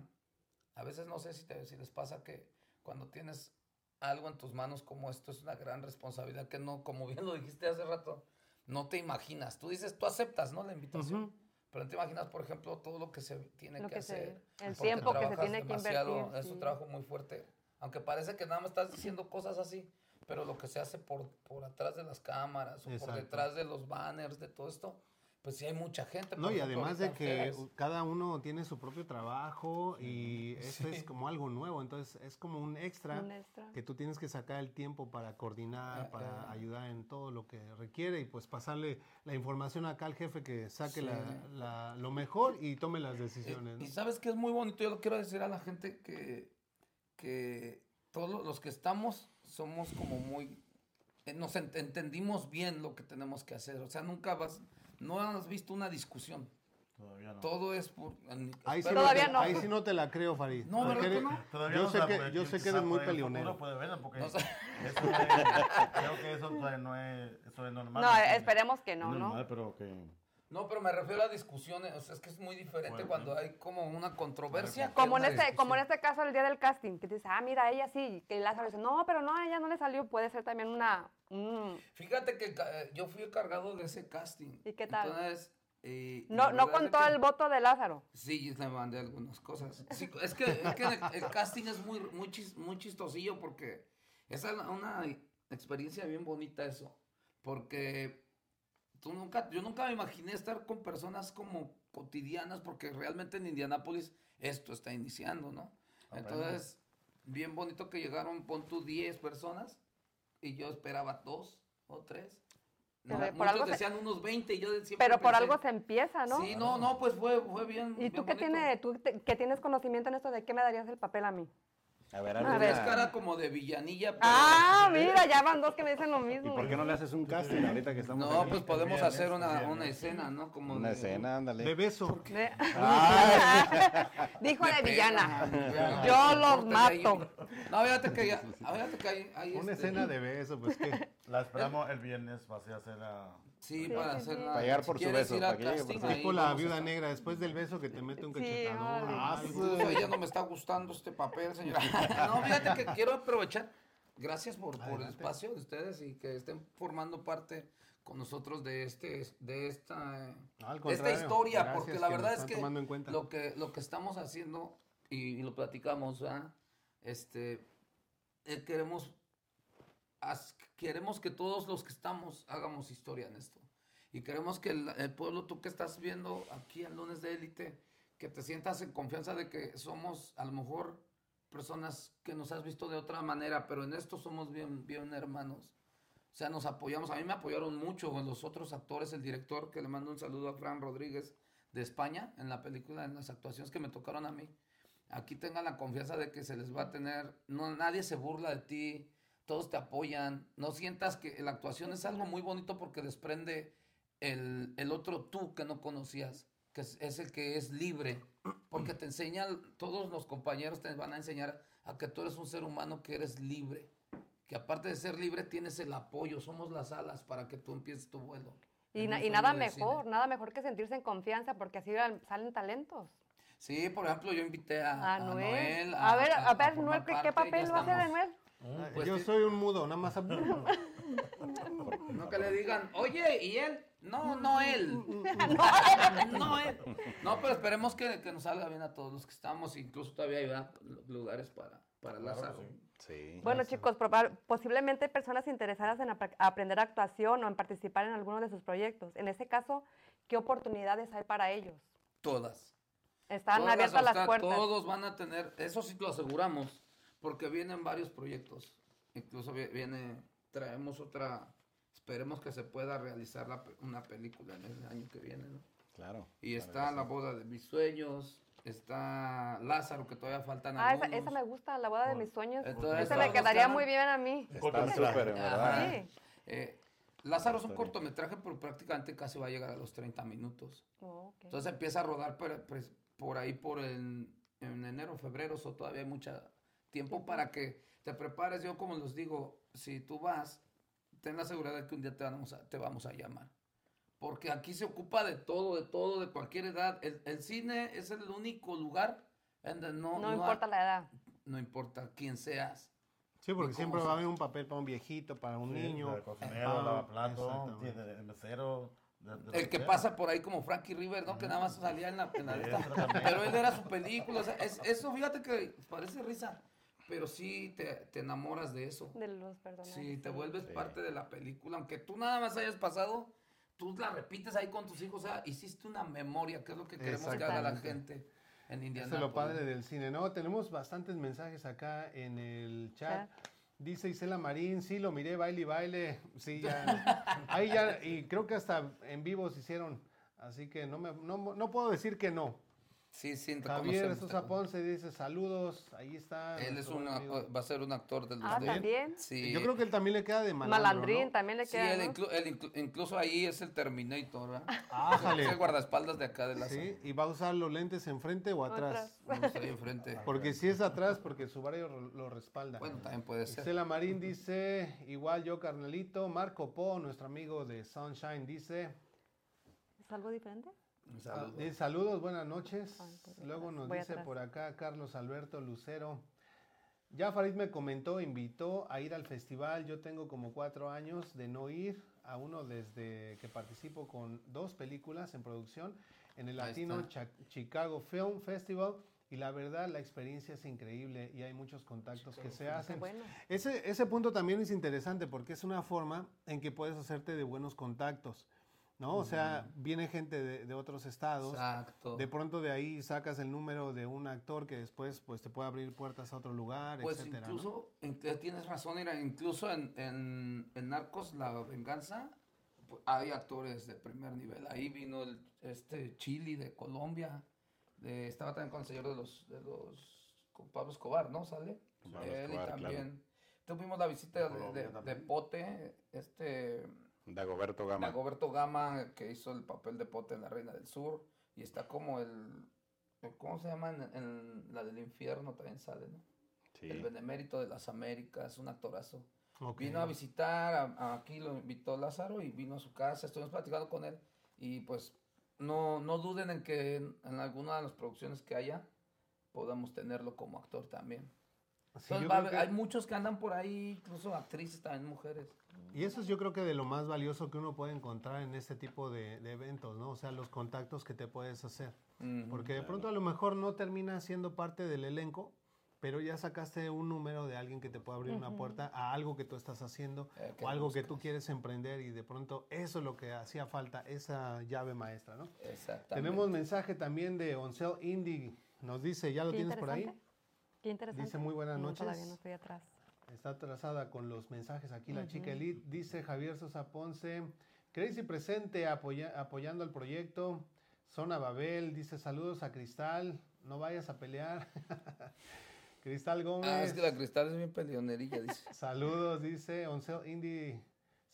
a veces no sé si, te, si les pasa que cuando tienes algo en tus manos como esto es una gran responsabilidad que no, como bien lo dijiste hace rato, no te imaginas. Tú dices, tú aceptas, ¿no? La invitación. Ujú. Pero no te imaginas, por ejemplo, todo lo que se tiene Lo que, que se- hacer. el tiempo que se trabajas tiene que demasiado, invertir, Es sí. un trabajo muy fuerte. Aunque parece que nada más estás diciendo cosas así, pero lo que se hace por, por atrás de las cámaras o Exacto. por detrás de los banners, de todo esto, pues sí hay mucha gente. No, y además de que ustedes. cada uno tiene su propio trabajo y eso es como algo nuevo, entonces es como un extra, Un extra. que tú tienes que sacar el tiempo para coordinar, Eh, para eh. ayudar en todo lo que requiere y pues pasarle la información acá al jefe que saque Sí. la- la- lo mejor y tome las decisiones. Y, ¿no? y sabes que es muy bonito, yo lo quiero decir a la gente que, que todos los que estamos somos como muy, eh, nos ent- entendimos bien lo que tenemos que hacer. O sea, nunca vas, no has visto una discusión. Todavía no. Todo es por... Ahí sí, no te, ahí sí no te la creo, Farid. No, Porque ¿verdad que eres- no? Todavía yo no sé se que, puede, yo sé que eres muy peleonero. puede verla, porque No sé. eso no es- creo que eso no es, eso es normal. No, esperemos que no, Es ¿no? normal, pero que... No, pero me refiero a discusiones, o sea, es que es muy diferente cuando hay como una controversia. Como en, este, como en este caso, el día del casting, que dices, ah, mira, ella sí, que Lázaro dice, no, pero no, a ella no le salió, puede ser también una... un- Fíjate que eh, yo fui el cargado de ese casting. ¿Y qué tal? Entonces, eh, No, no contó que- el voto de Lázaro. Sí, le mandé algunas cosas. Sí, es que, es que el, el casting es muy, muy, chis- muy chistosillo porque es una, una experiencia bien bonita eso. Porque tú nunca, yo nunca me imaginé estar con personas como cotidianas porque realmente en Indianápolis esto está iniciando, ¿no? Entonces, bien bonito que llegaron, pon tú 10 personas y yo esperaba dos o tres. No, Pero por muchos algo se- decían unos 20 y yo siempre Pero por pensé- algo se empieza, ¿no? Sí, no, no, pues fue, fue bien. ¿Y bien tú qué, tiene, tú te- que tienes conocimiento en esto de qué me darías el papel a mí? A ver, A ver. Es cara como de villanilla. pero- Ah, mira, ya van dos que me dicen lo mismo. ¿Y por qué no le haces un casting ahorita que estamos No, aquí? pues podemos hacer una, una escena, ¿no? Como Una de- escena, ándale. De beso. De- Ay. Dijo de pega, villana. ya, Yo los mato. No, fíjate que ya, fíjate que hay, hay Una este- escena de beso, pues que. La esperamos el viernes, va a ser hacer la... Sí, Sí, para sí, hacer sí. la- Para llegar si por su beso, para que por su- Tipo la viuda negra, después del beso que te mete un Sí, cachetadón. órale. algo. Incluso a ella no me está gustando este papel, señora. No, fíjate que quiero aprovechar. Gracias por, por el espacio de ustedes y que estén formando parte con nosotros de este de esta, No, de esta historia, gracias porque la verdad es que tomando en cuenta. lo que lo que estamos haciendo y, y lo platicamos, ¿verdad? Este eh, queremos queremos que todos los que estamos hagamos historia en esto. Y queremos que el, el pueblo, tú que estás viendo aquí el lunes de élite, que te sientas en confianza de que somos a lo mejor personas que nos has visto de otra manera, pero en esto somos bien, bien hermanos. O sea, nos apoyamos. A mí me apoyaron mucho los otros actores, el director, que le mando un saludo a Fran Rodríguez de España en la película, en las actuaciones que me tocaron a mí. Aquí tengan la confianza de que se les va a tener, no, nadie se burla de ti, todos te apoyan, no sientas que la actuación es algo muy bonito porque desprende el, el otro tú que no conocías, que es, es el que es libre, porque te enseñan, todos los compañeros te van a enseñar a que tú eres un ser humano que eres libre, que aparte de ser libre tienes el apoyo, somos las alas para que tú empieces tu vuelo. Y, na- y nada mejor, nada mejor que sentirse en confianza, porque así salen talentos. Sí, por ejemplo, yo invité a, A a Noel. Noel. A ver, a ver, Noel, ¿qué- ¿qué papel va a hacer de Noel? Ah, Pues Yo soy un mudo, nada más. No que le digan, oye, ¿y él? No, no él. no él. No, pero esperemos que, que nos salga bien a todos los que estamos. Incluso todavía hay lugares para, para Lázaro. Sí. Bueno, chicos, posiblemente hay personas interesadas en apre- aprender actuación o en participar en alguno de sus proyectos. En ese caso, ¿qué oportunidades hay para ellos? Todas. Están Todas, abiertas las puertas. Todos van a tener, eso sí lo aseguramos, porque vienen varios proyectos. Incluso vi- viene, traemos otra, esperemos que se pueda realizar la pe- una película en el año que viene, ¿no? Claro. Y claro está La boda de mis sueños, está Lázaro, que todavía faltan Ah, esa, me gusta, la boda de mis sueños. Entonces, Esa me quedaría están- muy bien a mí. Está súper, en verdad. Ajá. Sí. Eh, Lázaro es un cortometraje, pero prácticamente casi va a llegar a los 30 minutos. Oh. Entonces empieza a rodar por, pues, por ahí por el, en enero, febrero, o todavía hay mucho tiempo para que te prepares. Yo como les digo, si tú vas, ten la seguridad de que un día te vamos a, te vamos a llamar. Porque aquí se ocupa de todo, de todo, de cualquier edad. El, el cine es el único lugar en donde no, no no importa ha- la edad. no importa quién seas. Sí, porque ¿Y siempre va a haber un papel para un viejito, para un Sí, niño. de cocinero, Ah, lavaplato, el mesero. de- de El que sea. pasa por ahí como Frankie River, ¿no? Que nada más salía en la, también. Pero él era su película. o sea, es- eso, fíjate que parece risa. Pero sí te, te enamoras de eso. De los personajes. Sí, te vuelves Sí. parte de la película. Aunque tú nada más hayas pasado, tú la repites ahí con tus hijos. O sea, hiciste una memoria, que es lo que queremos que haga la gente en Eso Indiana. es lo padre del cine. No, tenemos bastantes mensajes acá en el chat. Dice Isela Marín, sí, lo miré, baile y baile. Sí, ya. Ahí ya, y creo que hasta en vivo se hicieron. Así que no, me, no, no puedo decir que no. Sí, sí, Javier Sosa Ponce dice saludos, ahí está. Él es nuestro un, buen amigo. va a ser un actor del Ah, de- ¿también? Sí. Yo creo que él también le queda de malandro, Malandrín ¿no? también le Sí, queda, él ¿no? inclu- él inclu- incluso ahí es el Terminator, ¿verdad? Ájale. Es el guardaespaldas de acá de la Sí, y va a usar los lentes enfrente o atrás. No, enfrente. Porque si es atrás, porque su barrio lo- lo respalda. Bueno, también puede ser. Estela Marín dice, igual yo, carnalito. Marco Po, nuestro amigo de Sunshine, dice, ¿Es algo diferente? Ah, saludos, buenas noches. Luego nos voy dice atrás. por acá Carlos Alberto Lucero. Ya Farid me comentó, invitó a ir al festival. Yo tengo como cuatro años de no ir a uno desde que participo con dos películas en producción en el Ahí Latino Chicago Film Festival. Y la verdad, la experiencia es increíble y hay muchos contactos que se hacen. bueno. Ese, ese punto también es interesante porque es una forma en que puedes hacerte de buenos contactos, ¿no? O sea, viene gente de, de otros estados. Exacto. De pronto de ahí sacas el número de un actor que después pues te puede abrir puertas a otro lugar, Pues etcétera. ¿no? incluso, en tienes razón, mira, incluso en, en, en Narcos, La Venganza, pu- hay actores de primer nivel. Ahí vino el, este Chili de Colombia, de- estaba también con el señor de los, de los, con Pablo Escobar, ¿no? ¿Sale? Pablo Él Escobar, y claro. también. Tuvimos la visita de, de-. Pote, este... Dagoberto Gama. Dagoberto Gama, que hizo el papel de Pote en La Reina del Sur, y está como el, el- ¿cómo se llama? En, en la del infierno también sale, ¿no? Sí. El Benemérito de las Américas, un actorazo. Vino a visitar, a- a- aquí lo invitó Lázaro y vino a su casa, estuvimos platicando con él y pues no, no duden en que en, en alguna de las producciones que haya podamos tenerlo como actor también. Sí, Entonces, va que- Hay muchos que andan por ahí, incluso actrices también, mujeres. Y eso es yo creo que de lo más valioso que uno puede encontrar en este tipo de, de eventos, ¿no? O sea, los contactos que te puedes hacer. Ujú. Porque de pronto a lo mejor no terminas siendo parte del elenco, pero ya sacaste un número de alguien que te puede abrir una Ujú. puerta a algo que tú estás haciendo Eh, o algo que tú buscas. quieres emprender y de pronto eso es lo que hacía falta, esa llave maestra, ¿no? Exactamente. Tenemos mensaje también de Oncel Indie, nos dice, ¿ya lo Qué tienes por ahí? Qué interesante. Dice, muy buenas No, Todavía noches. no estoy atrás. Está atrasada con los mensajes aquí la chica. Elite. Dice Javier Sosa Ponce. Crazy presente apoya- apoyando el proyecto. Zona Babel. Dice saludos a Cristal. No vayas a pelear. Cristal Gómez. Ah, es que la cristal es bien peleonerilla, dice. Saludos, dice Oncel Indie.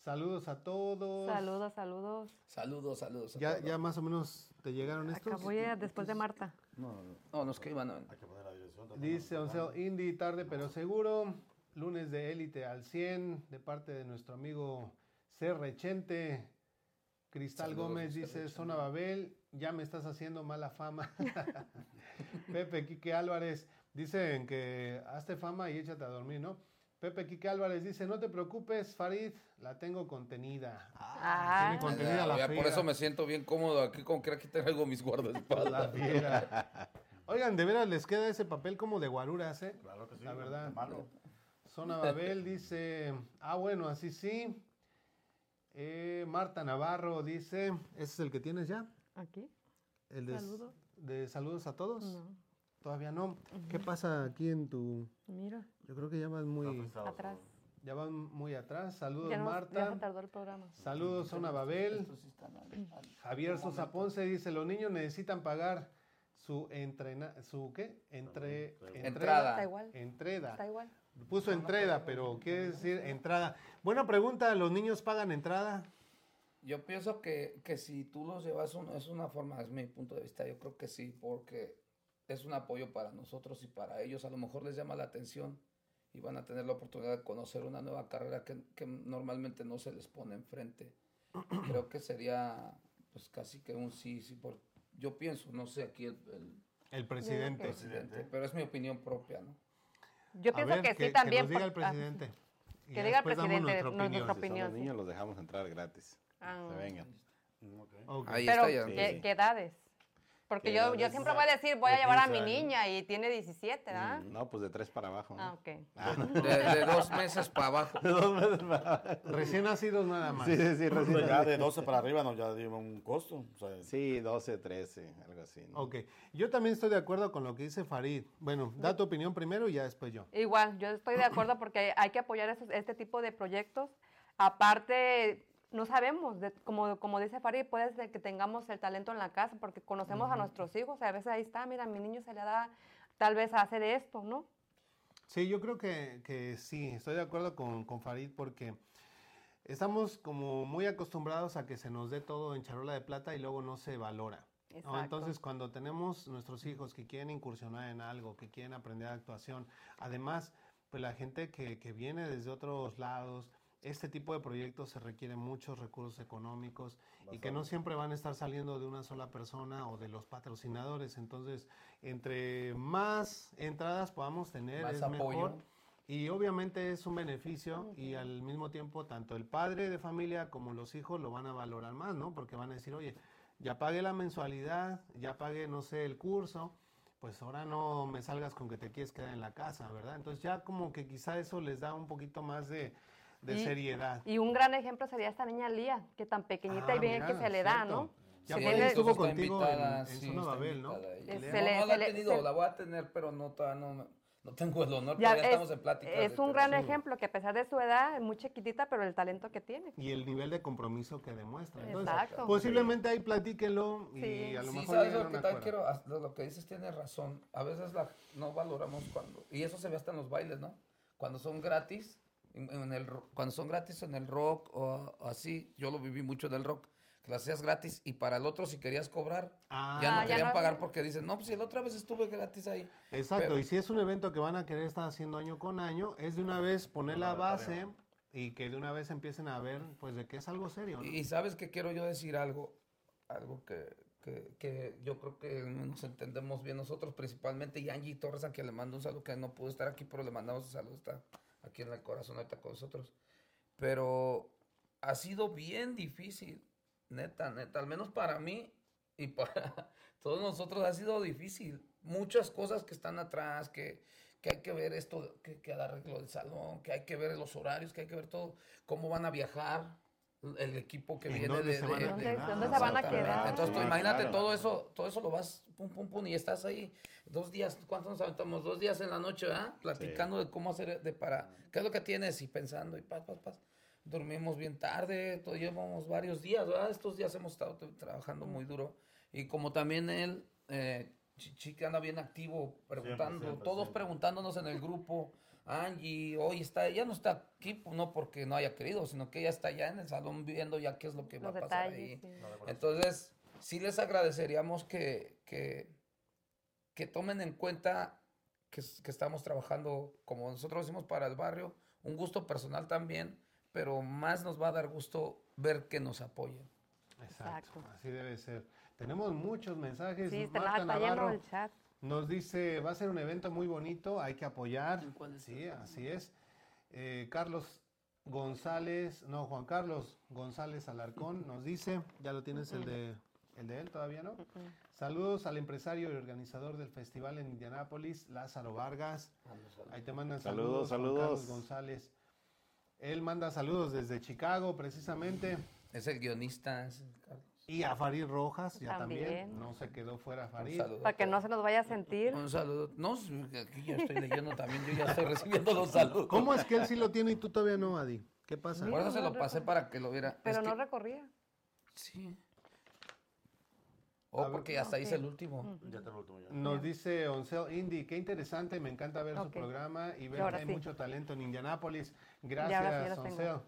Saludos a todos. Saludos, saludos. Saludos, saludos. a Ya, todos. ya más o menos te llegaron estos. Acá voy a- después de Marta. No, no, No, los que iban a hay que poner la dirección. también. Dice Oncel Indie, tarde pero seguro. Lunes de élite al 100 de parte de nuestro amigo C. Rechente. Cristal Saludos, Gómez dice. Zona Babel, ya me estás haciendo mala fama. Pepe Quique Álvarez, dicen que hazte fama y échate a dormir, ¿no? Pepe Quique Álvarez dice, no te preocupes, Farid, la tengo contenida. Ah. contenida Ya, la ya, por eso me siento bien cómodo aquí, como que aquí traigo mis La guardaespaldas. fiera. Oigan, de veras les queda ese papel como de guaruras, ¿eh? Claro que sí. La verdad. Malo. Zona Babel dice, ah, bueno, así sí. Eh, Marta Navarro dice, ¿ese es el que tienes ya? Aquí. El de, Saludos. de saludos a todos. No. Todavía no. ¿Qué pasa aquí en tu...? Mira, Yo creo que ya vas muy, atrás. ya vas muy atrás. Saludos Ya, no, ya Marta. se tardó el programa. Saludos Zona Babel. Estos sí están al- al- Javier Sosa Ponce dice, los niños necesitan pagar su entrena, su qué? Entre, Entrada. Está igual. Entreda. Está igual. Puso entrada, pero quiere decir entrada. Buena pregunta, ¿los niños pagan entrada? Yo pienso que, que si tú los llevas, un- es una forma, es mi punto de vista, yo creo que sí, porque es un apoyo para nosotros y para ellos. A lo mejor les llama la atención y van a tener la oportunidad de conocer una nueva carrera que, que normalmente no se les pone enfrente. Creo que sería pues casi que un sí, sí, por, yo pienso, no sé aquí el, el El presidente. presidente, pero es mi opinión propia, ¿no? Yo A pienso ver, que, sí también. nos diga el por- ah, presidente. Que diga el presidente, nuestra opinión. Si son opinión, los sí. niños los dejamos entrar gratis. Ah. Se vengan. Ok. Ahí Pero, está ya. ¿qué, Sí. qué edades? Porque ¿Qué yo, yo siempre voy a decir, voy a De llevar a 15 mi años. niña y tiene 17, ¿verdad? Mm, No, pues de tres para abajo. ¿no? Ah, ok. De, de dos meses para abajo. Recién nacidos nada más. Sí, sí, sí, recién. Ya de 12 para arriba no, ya lleva un costo. O sea, Sí, 12, 13, algo así. ¿no? Ok, yo también estoy de acuerdo con lo que dice Farid. Bueno, da tu opinión primero y ya después yo. Igual, yo estoy de acuerdo porque hay que apoyar esos- este tipo de proyectos. Aparte, no sabemos, de- como, como dice Farid, puede ser que tengamos el talento en la casa porque conocemos a nuestros hijos, a veces ahí está, mira, mi niño se le da tal vez a hacer esto, ¿no? Sí, yo creo que, que sí, estoy de acuerdo con, con Farid porque estamos como muy acostumbrados a que se nos dé todo en charola de plata y luego no se valora. Entonces, cuando tenemos nuestros hijos que quieren incursionar en algo, que quieren aprender actuación, además, pues la gente que, que viene desde otros lados, este tipo de proyectos se requieren muchos recursos económicos y que no siempre van a estar saliendo de una sola persona o de los patrocinadores. Entonces, entre más entradas podamos tener, Más es apoyo. mejor. Y obviamente es un beneficio y al mismo tiempo tanto el padre de familia como los hijos lo van a valorar más, ¿no? Porque van a decir, oye, ya pagué la mensualidad, ya pagué, no sé, el curso, pues ahora no me salgas con que te quieres quedar en la casa, ¿verdad? Entonces ya como que quizá eso les da un poquito más de, de Y- seriedad. Y un gran ejemplo sería esta niña Lía, que tan pequeñita Ah, y bien que se le da. ¿no? Ya tiene- estuvo Está contigo en, invitada, en sí, Zona está Babel, ¿no? Se Le- no, no se la le- he tenido, se- la voy a tener, pero no, todavía no, no tengo el honor, Ya todavía es, estamos en plática. es un gran ejemplo que a pesar de su edad, es muy chiquitita, pero el talento que tiene. Y el nivel de compromiso que demuestra. Entonces, Exacto. posiblemente ahí platíquenlo y Sí. a lo Sí, mejor sabes lo que acuerdo. quiero, lo lo que dices tiene razón. A veces la, no valoramos cuando, y eso se ve hasta en los bailes, ¿no? Cuando son gratis, en, en el, ro- cuando son gratis en el rock o, o así, yo lo viví mucho del rock, que lo hacías gratis y para el otro si querías cobrar, Ah, ya no ya querían no- pagar porque dicen, no, pues si la otra vez estuve gratis ahí. Exacto, Pero- y si es un evento que van a querer estar haciendo año con año, es de una vez poner la base y que de una vez empiecen a ver pues de que es algo serio. ¿no? Y, y sabes que quiero yo decir algo, algo que, que, que yo creo que nos entendemos bien nosotros, principalmente, y Angie Torres, a quien le mando un saludo, que no pudo estar aquí, pero le mandamos un saludo, está aquí en el corazón ahorita con nosotros. Pero ha sido bien difícil, neta, neta, al menos para mí y para todos nosotros ha sido difícil. Muchas cosas que están atrás, que, que hay que ver esto, que, que arreglo del salón, que hay que ver los horarios, que hay que ver todo, cómo van a viajar el equipo que ¿En viene dónde de, se van a de- ¿Dónde, quedar? dónde se van a quedar? Entonces, tú imagínate claro. todo eso, todo eso lo vas pum pum pum y estás ahí dos días, ¿cuántos nos aventamos? Dos días en la noche, ¿verdad? Platicando de cómo hacer de para qué es lo que tienes y pensando y paz, paz, paz. Dormimos bien tarde, todo llevamos varios días, ¿verdad? Estos días hemos estado trabajando muy duro y como también él eh, Chichi que anda bien activo preguntando, siempre, todos siempre. preguntándonos en el grupo. Angie, hoy está, ella no está aquí, no porque no haya querido, sino que ella está ya en el salón viendo ya qué es lo que va a pasar detalles. ahí. sí. Entonces, sí les agradeceríamos que, que, que tomen en cuenta que, que estamos trabajando, como nosotros decimos, para el barrio, un gusto personal también, pero más nos va a dar gusto ver que nos apoyen. Exacto, Exacto. así debe ser. Tenemos muchos mensajes. Sí, está, Marta Navarro el chat. Nos dice, va a ser un evento muy bonito, hay que apoyar. Sí, así es. Eh, Carlos González, no, Juan Carlos González Alarcón nos dice, ya lo tienes el de, el de él todavía, ¿no? Saludos al empresario y organizador del festival en Indianápolis, Lázaro Vargas. Ahí te mandan Saludos, saludos, Juan Carlos saludos. González. Él manda saludos desde Chicago, precisamente. Es el guionista. es el Carlos. Y a Farid Rojas, ya también. También. No se quedó fuera Un Farid. saludo. Para que no se nos vaya a sentir. Un saludo. No, sí, aquí ya estoy leyendo también, yo ya estoy recibiendo los saludos. ¿Cómo es que él sí lo tiene y tú todavía no, Adi? ¿Qué pasa? Por eso se lo pasé para que lo viera. Pero Es no que- recorría. Sí. O ver. porque hasta Ok. hice el último. Ya está el último ya. Nos dice Oncel Indy, qué interesante, me encanta ver su programa y ver que hay sí. mucho talento en Indianápolis. sí Gracias. Oncel.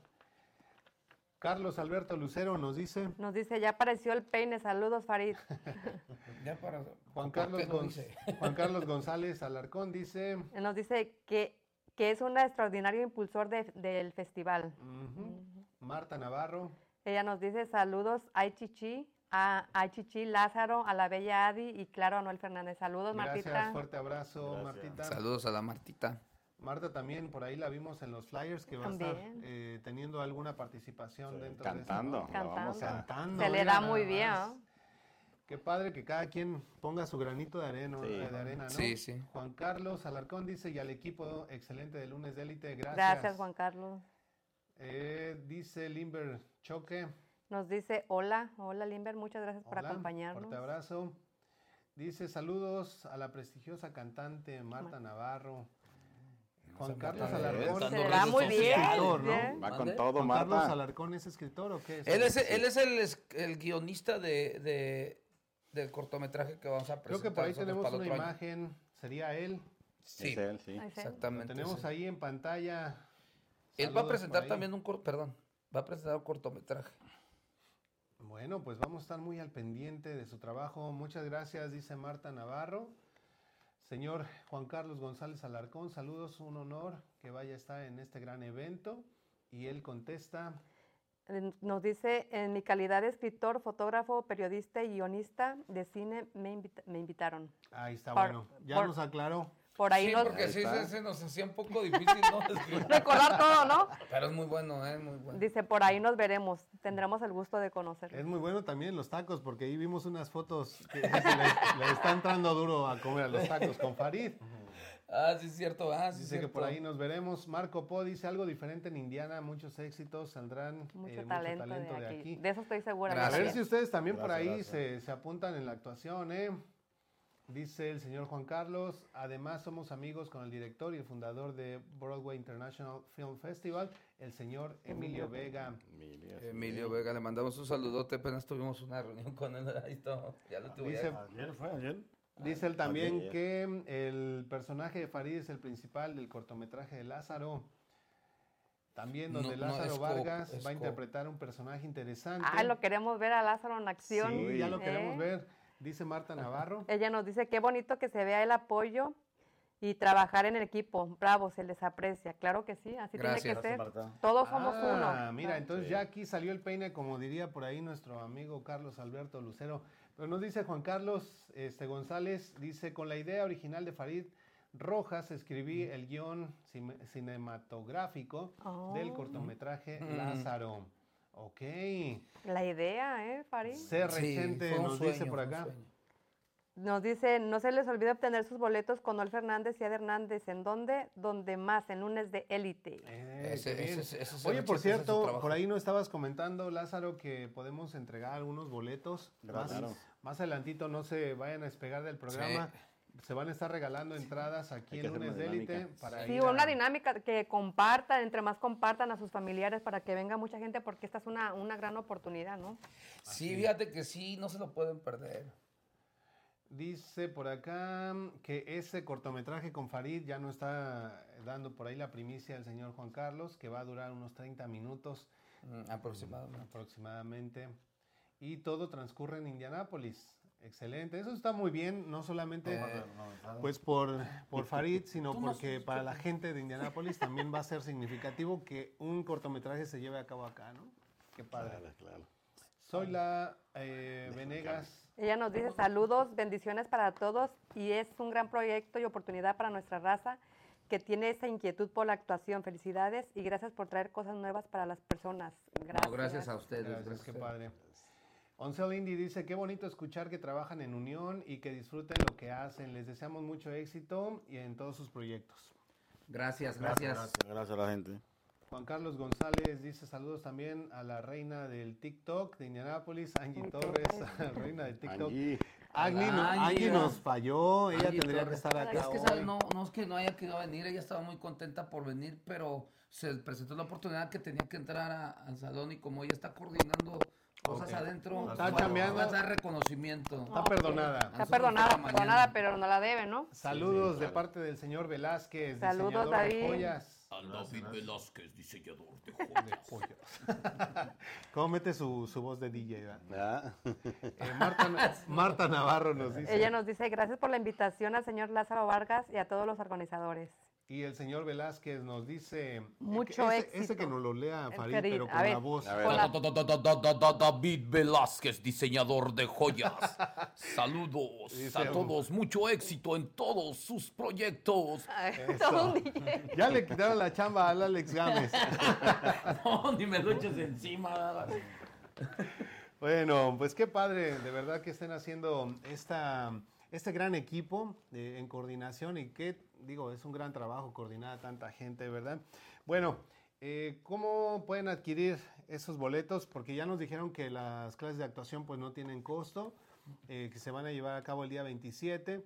Carlos Alberto Lucero nos dice, Nos dice, ya apareció el peine. Saludos, Farid. Ya para. Juan ¿por Carlos? Juan Carlos González Alarcón dice, nos dice que, que es un extraordinario impulsor de- del festival. Marta Navarro, Ella nos dice saludos a Chichi, a, a Chichi Lázaro, a la bella Adi y claro a Noel Fernández. Saludos, gracias, Martita. fuerte abrazo, Gracias. Martita. Saludos a la Martita. Marta también, por ahí la vimos en los flyers que va a estar eh, teniendo alguna participación dentro Cantando. de eso. la vamos a- Cantando. Se le da muy bien, más. ¿no? Qué padre que cada quien ponga su granito de arena, Sí. de arena ¿no? Sí, sí. Juan Carlos Alarcón dice, y al equipo excelente de Lunes de Élite, gracias. Gracias, Juan Carlos. Eh, dice Limber Choque, Nos dice hola, hola Limber, muchas gracias por hola, acompañarnos. fuerte abrazo. Dice, saludos a la prestigiosa cantante Marta Navarro. Juan Carlos Marta, Alarcón. Será muy bien, escritor, ¿no? bien. Va con todo, Juan Carlos Marta. Alarcón es escritor o qué? es? Él es, él es el, guionista de, de- del cortometraje que vamos a presentar. Creo que por ahí tenemos para una año. imagen. Sería él. Sí, Es él, sí. Ahí sí. Lo exactamente. tenemos sí. ahí en pantalla. Él va a presentar también un corto, perdón, va a presentar un cortometraje. Bueno, pues vamos a estar muy al pendiente de su trabajo. Muchas gracias, dice Marta Navarro. Señor Juan Carlos González Alarcón, saludos, un honor que vaya a estar en este gran evento. Y él contesta, En- Nos dice, en mi calidad de escritor, fotógrafo, periodista y guionista de cine, me, invita- me invitaron. ahí está Por- bueno, ya por- nos aclaró. Por ahí sí, nos... porque Ahí sí se, se nos hacía un poco difícil, ¿no? Recordar todo, ¿no? Pero es muy bueno, ¿eh? Muy bueno. Dice, por ahí nos veremos. Tendremos el gusto de conocerlo. Es muy bueno también los tacos, porque ahí vimos unas fotos que le, le está entrando duro a comer a los tacos con Farid. Ah, sí es cierto, ah, sí Dice que por ahí nos veremos. Marco Po dice algo diferente en Indiana, muchos éxitos, saldrán Mucho, eh, talento, de, aquí. De eso estoy segura. A ver si ustedes también por ahí se, se apuntan en la actuación, ¿eh? Dice el señor Juan Carlos, además somos amigos con el director y el fundador de Broadway International Film Festival, el señor Emilio Vega. Emilio, sí. Emilio Vega, le mandamos un saludote, apenas tuvimos una reunión con él, ahí está, ya lo tuve. Dice, Ayer fue, ayer. dice él también que el personaje de Farid es el principal del cortometraje de Lázaro. También donde no, Lázaro Vargas va a interpretar un personaje interesante. Ah, lo queremos ver a Lázaro en acción. Sí, ya lo ¿eh? queremos ver. Dice Marta Navarro. Ella nos dice, qué bonito que se vea el apoyo y trabajar en equipo. Bravo, se les aprecia. Claro que sí, así Gracias. tiene que ser. Gracias. Todos somos Ah, uno. mira, entonces Sí. ya aquí salió el peine, como diría por ahí nuestro amigo Carlos Alberto Lucero. Pero nos dice Juan Carlos este, González, dice, con la idea original de Farid Rojas escribí el guion cine- cinematográfico del Oh. cortometraje Mm. Lázaro. Ok. La idea, ¿eh, Farid? Sí, fue un nos sueño, dice por acá. Nos dice, no se les olvide obtener sus boletos con Noel Fernández y Ed Hernández. ¿En dónde? Donde más, en lunes de élite. Eh, Ese- Oye, por cierto, por ahí nos estabas comentando, Lázaro, que podemos entregar algunos boletos. Más, Gracias. más adelantito no se vayan a despegar del programa. Se van a estar regalando entradas aquí en lunes élite para Sí, ir una dinámica que compartan, entre más compartan a sus familiares para que venga mucha gente porque esta es una, una gran oportunidad, ¿no? Sí, fíjate que sí, no se lo pueden perder. Dice por acá que ese cortometraje con Farid ya no está dando por ahí la primicia del señor Juan Carlos, que va a durar unos 30 minutos Mm, aproximadamente. aproximadamente. Y todo transcurre en Indianápolis. Excelente. Eso está muy bien, no solamente Eh, pues por, por Farid, sino porque para la gente de Indianápolis también va a ser significativo que un cortometraje se lleve a cabo acá, ¿no? Qué padre. Claro, claro. Soy la eh, Venegas. Ella nos dice saludos, bendiciones para todos y es un gran proyecto y oportunidad para nuestra raza que tiene esa inquietud por la actuación. Felicidades y gracias por traer cosas nuevas para las personas. Gracias. No, gracias a ustedes. Gracias, gracias qué padre. Oncel Indy dice, qué bonito escuchar que trabajan en unión y que disfruten lo que hacen. Les deseamos mucho éxito y en todos sus proyectos. Gracias, Gracias, gracias. gracias, a la gente. Juan Carlos González dice saludos también a la reina del TikTok de Indianápolis, Angie Torres, reina del TikTok. Angie, Agni no- Angie, nos falló, ella Angie tendría que Torres. estar acá Es que no, no es que no haya querido venir, ella estaba muy contenta por venir, pero se presentó la oportunidad que tenía que entrar a- al salón y como ella está coordinando cosas Ok. adentro, Está a dar reconocimiento. Está perdonada. Está perdonada, perdonada, pero no la debe, ¿no? Saludos Sí, de claro. parte del señor Velázquez, Saludos, diseñador de David. joyas. Al David Velázquez, diseñador de De joyas. ¿Cómo mete su, su voz de DJ? ¿verdad? Eh, Marta, Marta Navarro nos dice. Ella nos dice gracias por la invitación al señor Lázaro Vargas y a todos los organizadores. Y el señor Velázquez nos dice. Mucho ese, éxito. Ese que nos lo lea Farid, pero a con ver. la voz. David Velázquez, diseñador de joyas. Saludos Dice a todos, mucho éxito en todos sus proyectos. Ya le quitaron la chamba al Alex Gámez. No, ni me lo eches encima. Bueno, pues qué padre, de verdad que estén haciendo esta, este gran equipo de- en coordinación y que, digo, es un gran trabajo coordinar a tanta gente, ¿verdad? Bueno, eh, ¿cómo pueden adquirir esos boletos? Porque ya nos dijeron que las clases de actuación pues no tienen costo, eh, que se van a llevar a cabo el día 27,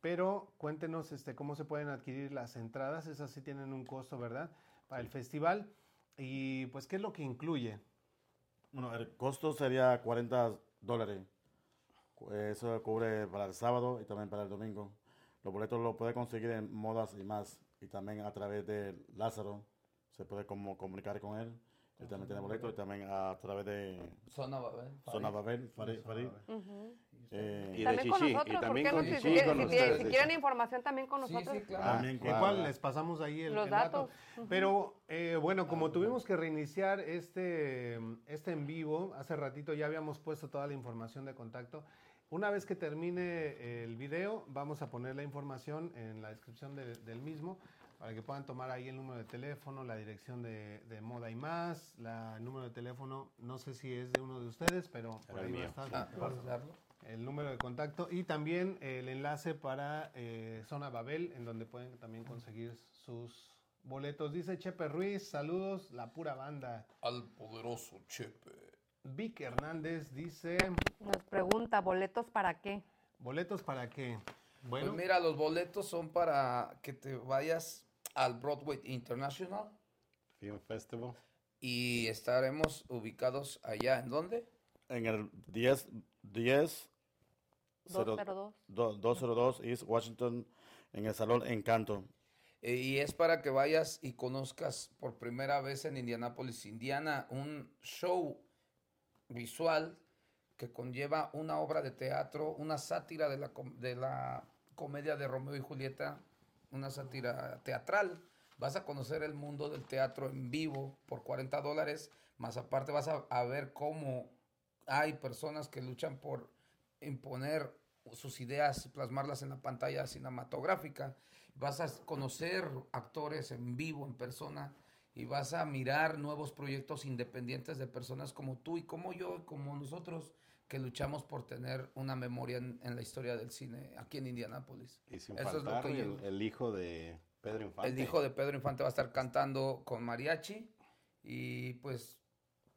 Pero cuéntenos este, cómo se pueden adquirir las entradas. Esas sí tienen un costo, ¿verdad? Para el festival. Y pues, ¿qué es lo que incluye? Bueno, el costo sería 40 dólares. Eso cubre para el sábado y también para el domingo. Los boletos los puede conseguir en Modas y más. Y también a través de Lázaro se puede como comunicar con él. Él también tiene boletos y también a través de Zona Babel. Zona Babel, Farid. Farid. Eh, Y de También Chichi, nosotros, y también ¿por qué con no? Si, Chichi, si- con si- ustedes, si quieren información también con Sí, nosotros. sí, claro. También Igual Claro. les pasamos ahí el, Los el dato. datos. Ujú. Pero eh, bueno, como tuvimos que reiniciar este, este en vivo, hace ratito ya habíamos puesto toda la información de contacto. Una vez que termine el video, vamos a poner la información en la descripción de- del mismo para que puedan tomar ahí el número de teléfono, la dirección de, de Moda y más, la, el número de teléfono, no sé si es de uno de ustedes, pero por ahí va a mío. estar Ah, el número de contacto y también el enlace para eh, Zona Babel, en donde pueden también conseguir sus boletos. Dice Chepe Ruiz, saludos, la pura banda. Al poderoso Chepe. Vic Hernández dice, Nos pregunta, ¿boletos para qué? ¿boletos para qué? Bueno, Pues mira, los boletos son para que te vayas al Broadway International Film Festival. y estaremos ubicados allá. ¿En dónde? En el 10, 10 cero- 202. do- 202 East Washington, en el Salón Encanto. Eh, Y es para que vayas y conozcas por primera vez en Indianápolis, Indiana, un show visual que conlleva una obra de teatro, una sátira de la, com- de la comedia de Romeo y Julieta, una sátira teatral. Vas a conocer el mundo del teatro en vivo por 40 dólares, más aparte vas a, ver cómo hay personas que luchan por imponer sus ideas plasmarlas en la pantalla cinematográfica. Vas a conocer actores en vivo, en persona, y vas a mirar nuevos proyectos independientes de personas como tú y como yo como nosotros que luchamos por tener una memoria en, en la historia del cine aquí en Indianápolis. Y sin Eso es lo que el, hijo de Pedro Infante. El hijo de Pedro Infante va a estar cantando con mariachi y pues,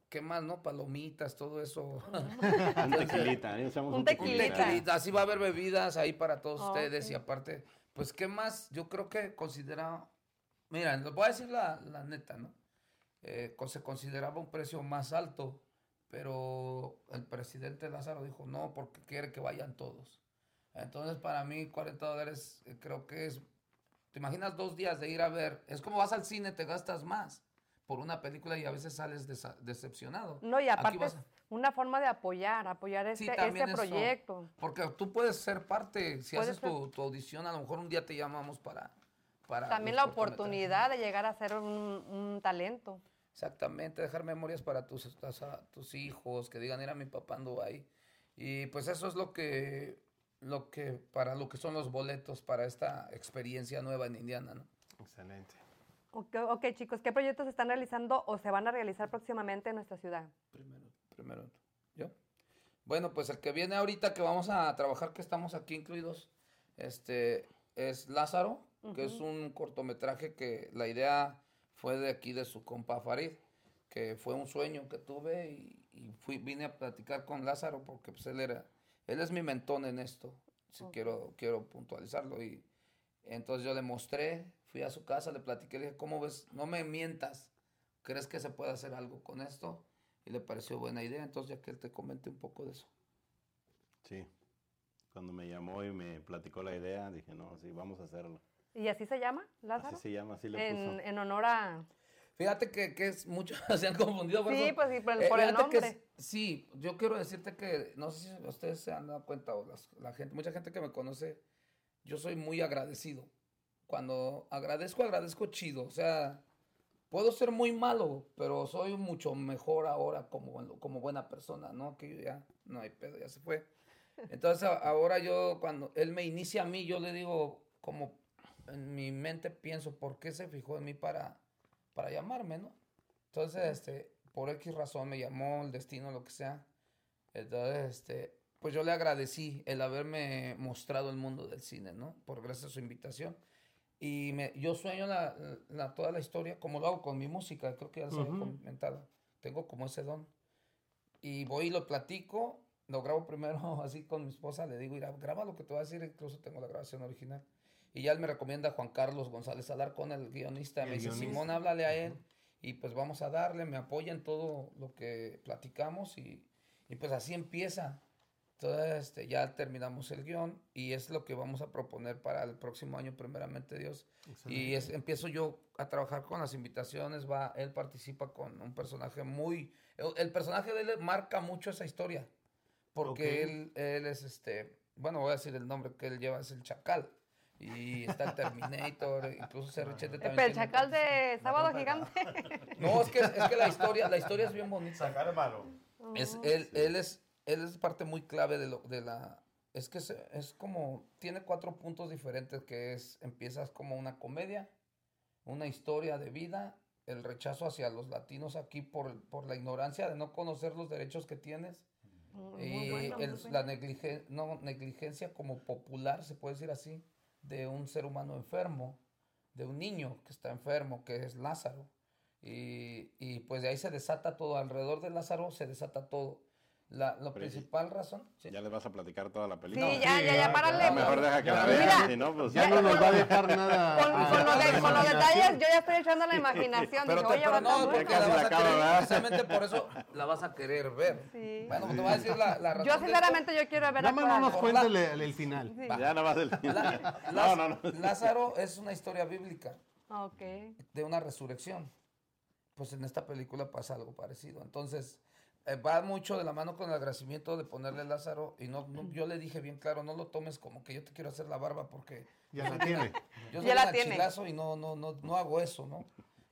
¿qué más, no? Palomitas, todo eso. Un tequilita, ahí echamos Un un tequilita. tequilita. Tequilita, así va a haber bebidas ahí para todos Ah, ustedes y aparte, pues, ¿qué más? Yo creo que considera, mira, les voy a decir la, la neta, ¿no? Eh, se consideraba un precio más alto, pero el presidente Lázaro dijo no, porque quiere que vayan todos. Entonces, para mí, 40 dólares eh, creo que es, te imaginas dos días de ir a ver, es como vas al cine, te gastas más por una película y a veces sales decepcionado. No, y aparte a- una forma de apoyar, apoyar Sí, este, también este eso. proyecto. Porque tú puedes ser parte, si haces tu, tu audición, a lo mejor un día te llamamos para... para También la oportunidad de llegar a ser un, un talento. Exactamente, dejar memorias para tus, tus, hijos, que digan, era mi papá anduvo ahí. Y pues eso es lo que, lo que, para lo que son los boletos para esta experiencia nueva en Indiana, ¿no? excelente. Ok, ok, chicos, ¿qué proyectos están realizando o se van a realizar próximamente en nuestra ciudad? Primero, primero, ¿yo? Bueno, pues el que viene ahorita que vamos a trabajar, que estamos aquí incluidos, este, es Lázaro, que es un cortometraje que la idea fue de aquí de su compa Farid, que fue un sueño que tuve y, y fui, vine a platicar con Lázaro porque pues él era, él es mi mentón en esto, si quiero, quiero puntualizarlo y entonces yo le mostré, fui a su casa, le platiqué, le dije, ¿cómo ves? No me mientas, ¿crees que se puede hacer algo con esto? Y le pareció buena idea, entonces ya que él te comente un poco de eso. Sí. Cuando me llamó y me platicó la idea, dije, no, sí, vamos a hacerlo. ¿Y así se llama, Lázaro? Así se llama, así le en, puso. en honor a... Fíjate que, que es mucho, se han confundido. por Sí, eso. pues sí, por el- Eh, por el que nombre. es- sí, yo quiero decirte que, no sé si ustedes se han dado cuenta, o las- la gente, mucha gente que me conoce, yo soy muy agradecido. Cuando agradezco, agradezco chido. O sea, puedo ser muy malo, pero soy mucho mejor ahora como, como buena persona, ¿no? Que yo ya, no hay pedo, ya se fue. Entonces ahora yo, cuando él me inicia a mí, yo le digo, como en mi mente pienso, ¿por qué se fijó en mí para, para llamarme, no? Entonces, este, por X razón me llamó, el destino, lo que sea. Entonces, este, pues yo le agradecí el haberme mostrado el mundo del cine, ¿no? Por gracias a su invitación. Y me, yo sueño la, la- toda la historia, como lo hago con mi música, creo que ya había Ujú. comentado. Tengo como ese don. Y voy y lo platico lo grabo primero así con mi esposa, le digo, mira, graba lo que te voy a decir, incluso tengo la grabación original. Y ya él me recomienda a Juan Carlos González Alarcón, el guionista, El me dice, guionista. Simón, háblale a él y pues vamos a darle, me apoya en todo lo que platicamos y, y pues así empieza. Entonces este, ya terminamos el guion y es lo que vamos a proponer para el próximo año, primeramente Dios. Y es, empiezo yo a trabajar con las invitaciones, va, él participa con un personaje muy, el, el personaje de él marca mucho esa historia, porque él, él es este, bueno, voy a decir el nombre que él lleva, es el Chacal. Y está el Terminator, incluso ese Richete también. El chacal de Sábado Gigante. No, es que, es que la historia, la historia es bien bonita. Sacar malo. Es, Oh, él, él es, él es parte muy clave de, lo, de la... Es que es, es como... Tiene cuatro puntos diferentes que es... Empiezas como una comedia, una historia de vida, el rechazo hacia los latinos aquí por, por la ignorancia de no conocer los derechos que tienes. Muy Y bueno, el- bueno. la negligen- no, negligencia como popular, se puede decir así, de un ser humano enfermo, de un niño que está enfermo, que es Lázaro. Y, y pues de ahí se desata todo, alrededor de Lázaro se desata todo. La, la principal razón... sí. Ya les vas a platicar toda la película. Sí, ya, ya, ya, párale. Mejor deja que la Mira, vean, si no, pues Ya no nos va a dejar nada. Con, con lo a la de- con los detalles, yo ya estoy echando la imaginación. Pero, Dije, te- pero no, porque bueno. la vas a acaba, querer, ¿verdad? precisamente por eso la vas a querer ver. Sí. Bueno, te voy a decir la, la razón. Yo sinceramente yo quiero ver Nada no nos cuente la- el, el final. Sí. Ya nada más el La- no, no, no. Lázaro es una historia bíblica. Ok. de una resurrección. Pues en esta película pasa algo parecido. Entonces, va mucho de la mano con el agradecimiento de ponerle Lázaro. Y no, no- yo le dije bien claro, no lo tomes como que yo te quiero hacer la barba porque Ya la tiene. yo Ya soy la un tiene. y no, no, no, no hago eso, ¿no?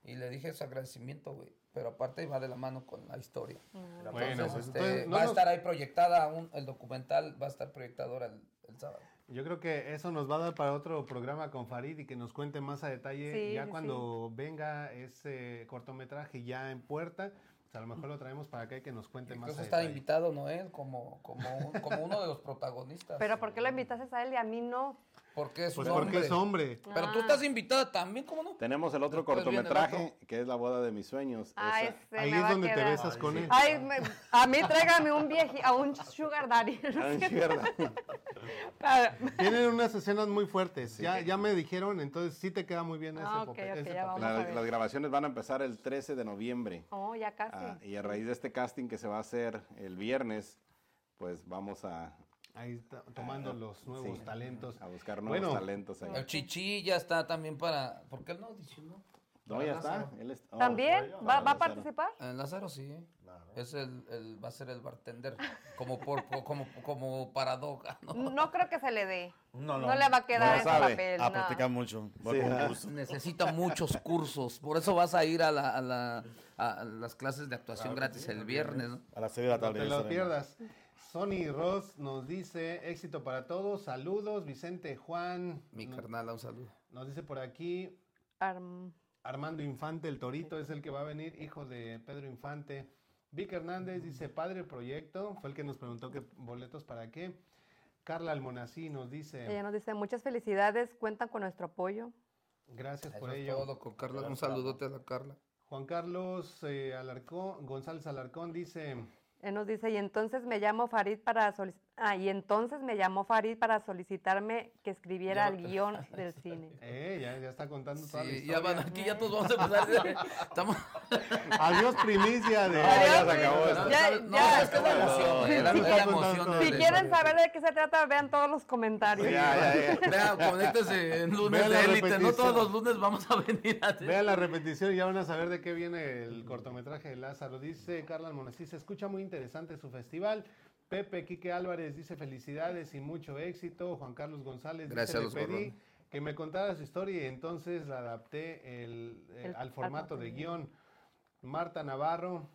Y le dije ese agradecimiento, güey. Pero aparte va de la mano con la historia. Bueno, Entonces, pues, este, entonces, no va a estar ahí proyectada, un- el documental va a estar proyectado ahora el, el sábado. Yo creo que eso nos va a dar para otro programa con Farid y que nos cuente más a detalle Sí, ya sí, cuando venga ese cortometraje ya en puerta. A lo mejor lo traemos para acá y que nos cuente más Incluso a está invitado Noel como, como, un- como uno de los protagonistas. Pero ¿por qué lo invitaste a él y a mí no? Porque es Pues un porque hombre. es hombre. Pero tú Ah. estás invitada también, ¿cómo no? Tenemos el otro Después viene el cortometraje, que es La boda de mis sueños. Ah, Esa- ese Ahí es a donde te besas con él. Ay, me- a mí tráigame un vieji, a un sugar daddy. Ah, ¿verdad? Para- Tienen unas escenas muy fuertes. Ya, ya me dijeron, entonces sí te queda muy bien ese, Ah, ok, papel- ok, ese ya papel. vamos a La- ver. las grabaciones van a empezar el 13 de noviembre. Oh, ya casi. Ah, y a raíz de este casting que se va a hacer el viernes, pues vamos a, Ahí está, tomando los nuevos sí, talentos. a buscar nuevos Bueno, talentos ahí. El chichi ya está también para. ¿Por qué él no audicionó? No, ya está. Él es- oh, ¿También? ¿Va, va a participar? En Lázaro sí. Es el, el- va a ser el bartender. Como por, como, como paradoja, ¿no? No creo que se le dé. No, No, no. le va a quedar No ese sabe. papel. A no. practicar mucho. Sí, ah. Necesita muchos cursos. Por eso vas a ir a, la, a, la- a las clases de actuación gratis el viernes, ¿no? A las 6 de la No tarde. te ya lo pierdas. Sony Ross nos dice éxito para todos. Saludos, Vicente Juan. Mi carnal, un saludo. Nos dice por aquí Arm- Armando Infante, el Torito, es el que va a venir, hijo de Pedro Infante. Vic Hernández dice padre proyecto, fue el que nos preguntó qué boletos para qué. Carla Almonací nos dice Ella nos dice muchas felicidades, cuentan con nuestro apoyo. gracias por es ello. todo con Carla. Un saludote a la Carla. Juan Carlos eh, Alarcón, González Alarcón dice Él nos dice, y entonces me llamo Farid para solic- ah, y entonces me llamó Farid para solicitarme que escribiera el guion del cine. eh, ya, ya está contando toda la Sí, historia. ya van aquí, ya todos vamos a empezar. Estamos... Adiós primicia de ya se acabó esto. Ya, no, ya. es que es la emoción, la, emoción. Si quieren historia. saber de qué se trata, vean todos los comentarios. Ya, ya, ya. Vean, conéctense en lunes Vean la de élite. No repetición. todos los lunes vamos a venir a. Vean la repetición y ya van a saber de qué viene el cortometraje de Lázaro. Dice Carla Almonací, se escucha muy interesante su festival. Pepe Quique Álvarez dice felicidades y mucho éxito. Juan Carlos González Gracias a dice, los le pedí que me contara su historia y entonces la adapté el- eh, El- al formato de guion. Marta Navarro,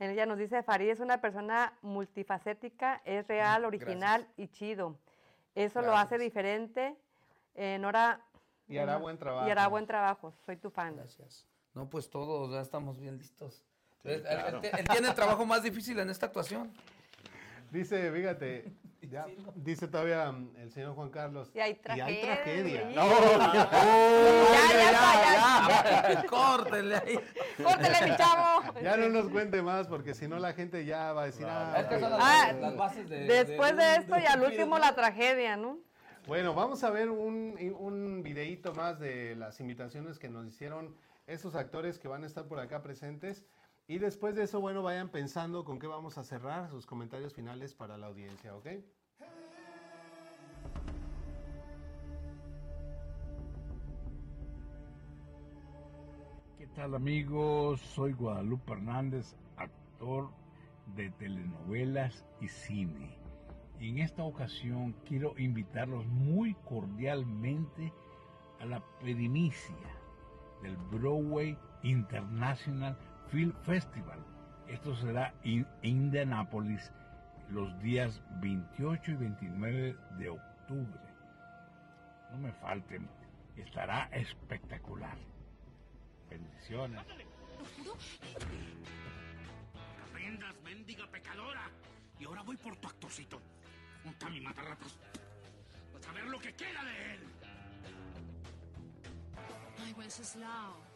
Ella nos dice, Farid es una persona multifacética, es real, original y chido. Eso lo hace diferente. Eh, Nora... Y hará buen trabajo. Y hará buen trabajo, soy tu fan. Gracias. No, pues todos ya estamos bien listos. él, él- claro. él- él tiene el trabajo más difícil en esta actuación. Dice, fíjate, Ya, dice todavía mm, el señor Juan Carlos. Y hay tragedia. tragedia. Sí. No. ya, ya, ya, ya, ya. Córtele ahí. Córtele, mi chavo. Ya no nos cuente más porque si no la gente ya va a decir, ah, Es que son ok". las, Ah, las bases de. Después de esto y al último la tragedia, ¿no? Bueno, vamos a ver un, un videíto más de las invitaciones que nos hicieron esos actores que van a estar por acá presentes. Y después de eso, bueno, vayan pensando con qué vamos a cerrar sus comentarios finales para la audiencia, ¿ok? ¿Qué tal amigos? Soy Guadalupe Hernández, actor de telenovelas y cine. Y en esta ocasión quiero invitarlos muy cordialmente a la primicia del Broadway International Film Festival. Esto será en Indianapolis los días 28 y 29 de octubre. No me falten, estará espectacular. Bendiciones. Aprendas, mendiga pecadora. Y ahora voy por tu actorcito. Monta mi matarratas. Vas a ver lo que queda de él. Ay, Wenceslao.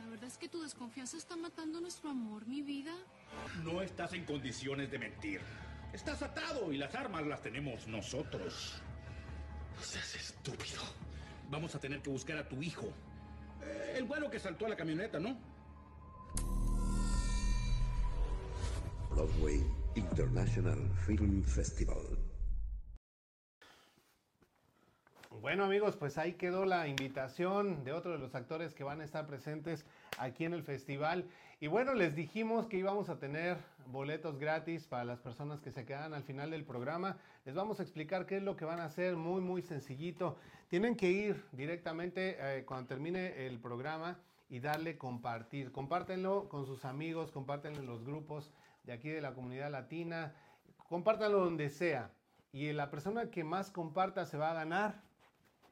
La verdad es que tu desconfianza está matando nuestro amor, mi vida. No estás en condiciones de mentir. Estás atado y las armas las tenemos nosotros. No seas estúpido. Vamos a tener que buscar a tu hijo. Eh, el güero que saltó a la camioneta, ¿no? Broadway International Film Festival. Bueno amigos, pues ahí quedó la invitación de otro de los actores que van a estar presentes aquí en el festival. Y bueno, les dijimos que íbamos a tener boletos gratis para las personas que se quedan al final del programa. Les vamos a explicar qué es lo que van a hacer, muy, muy sencillito. Tienen que ir directamente eh, cuando termine el programa y darle compartir. Compártenlo con sus amigos, compártenlo en los grupos de aquí de la comunidad latina, compártanlo donde sea. Y la persona que más comparta se va a ganar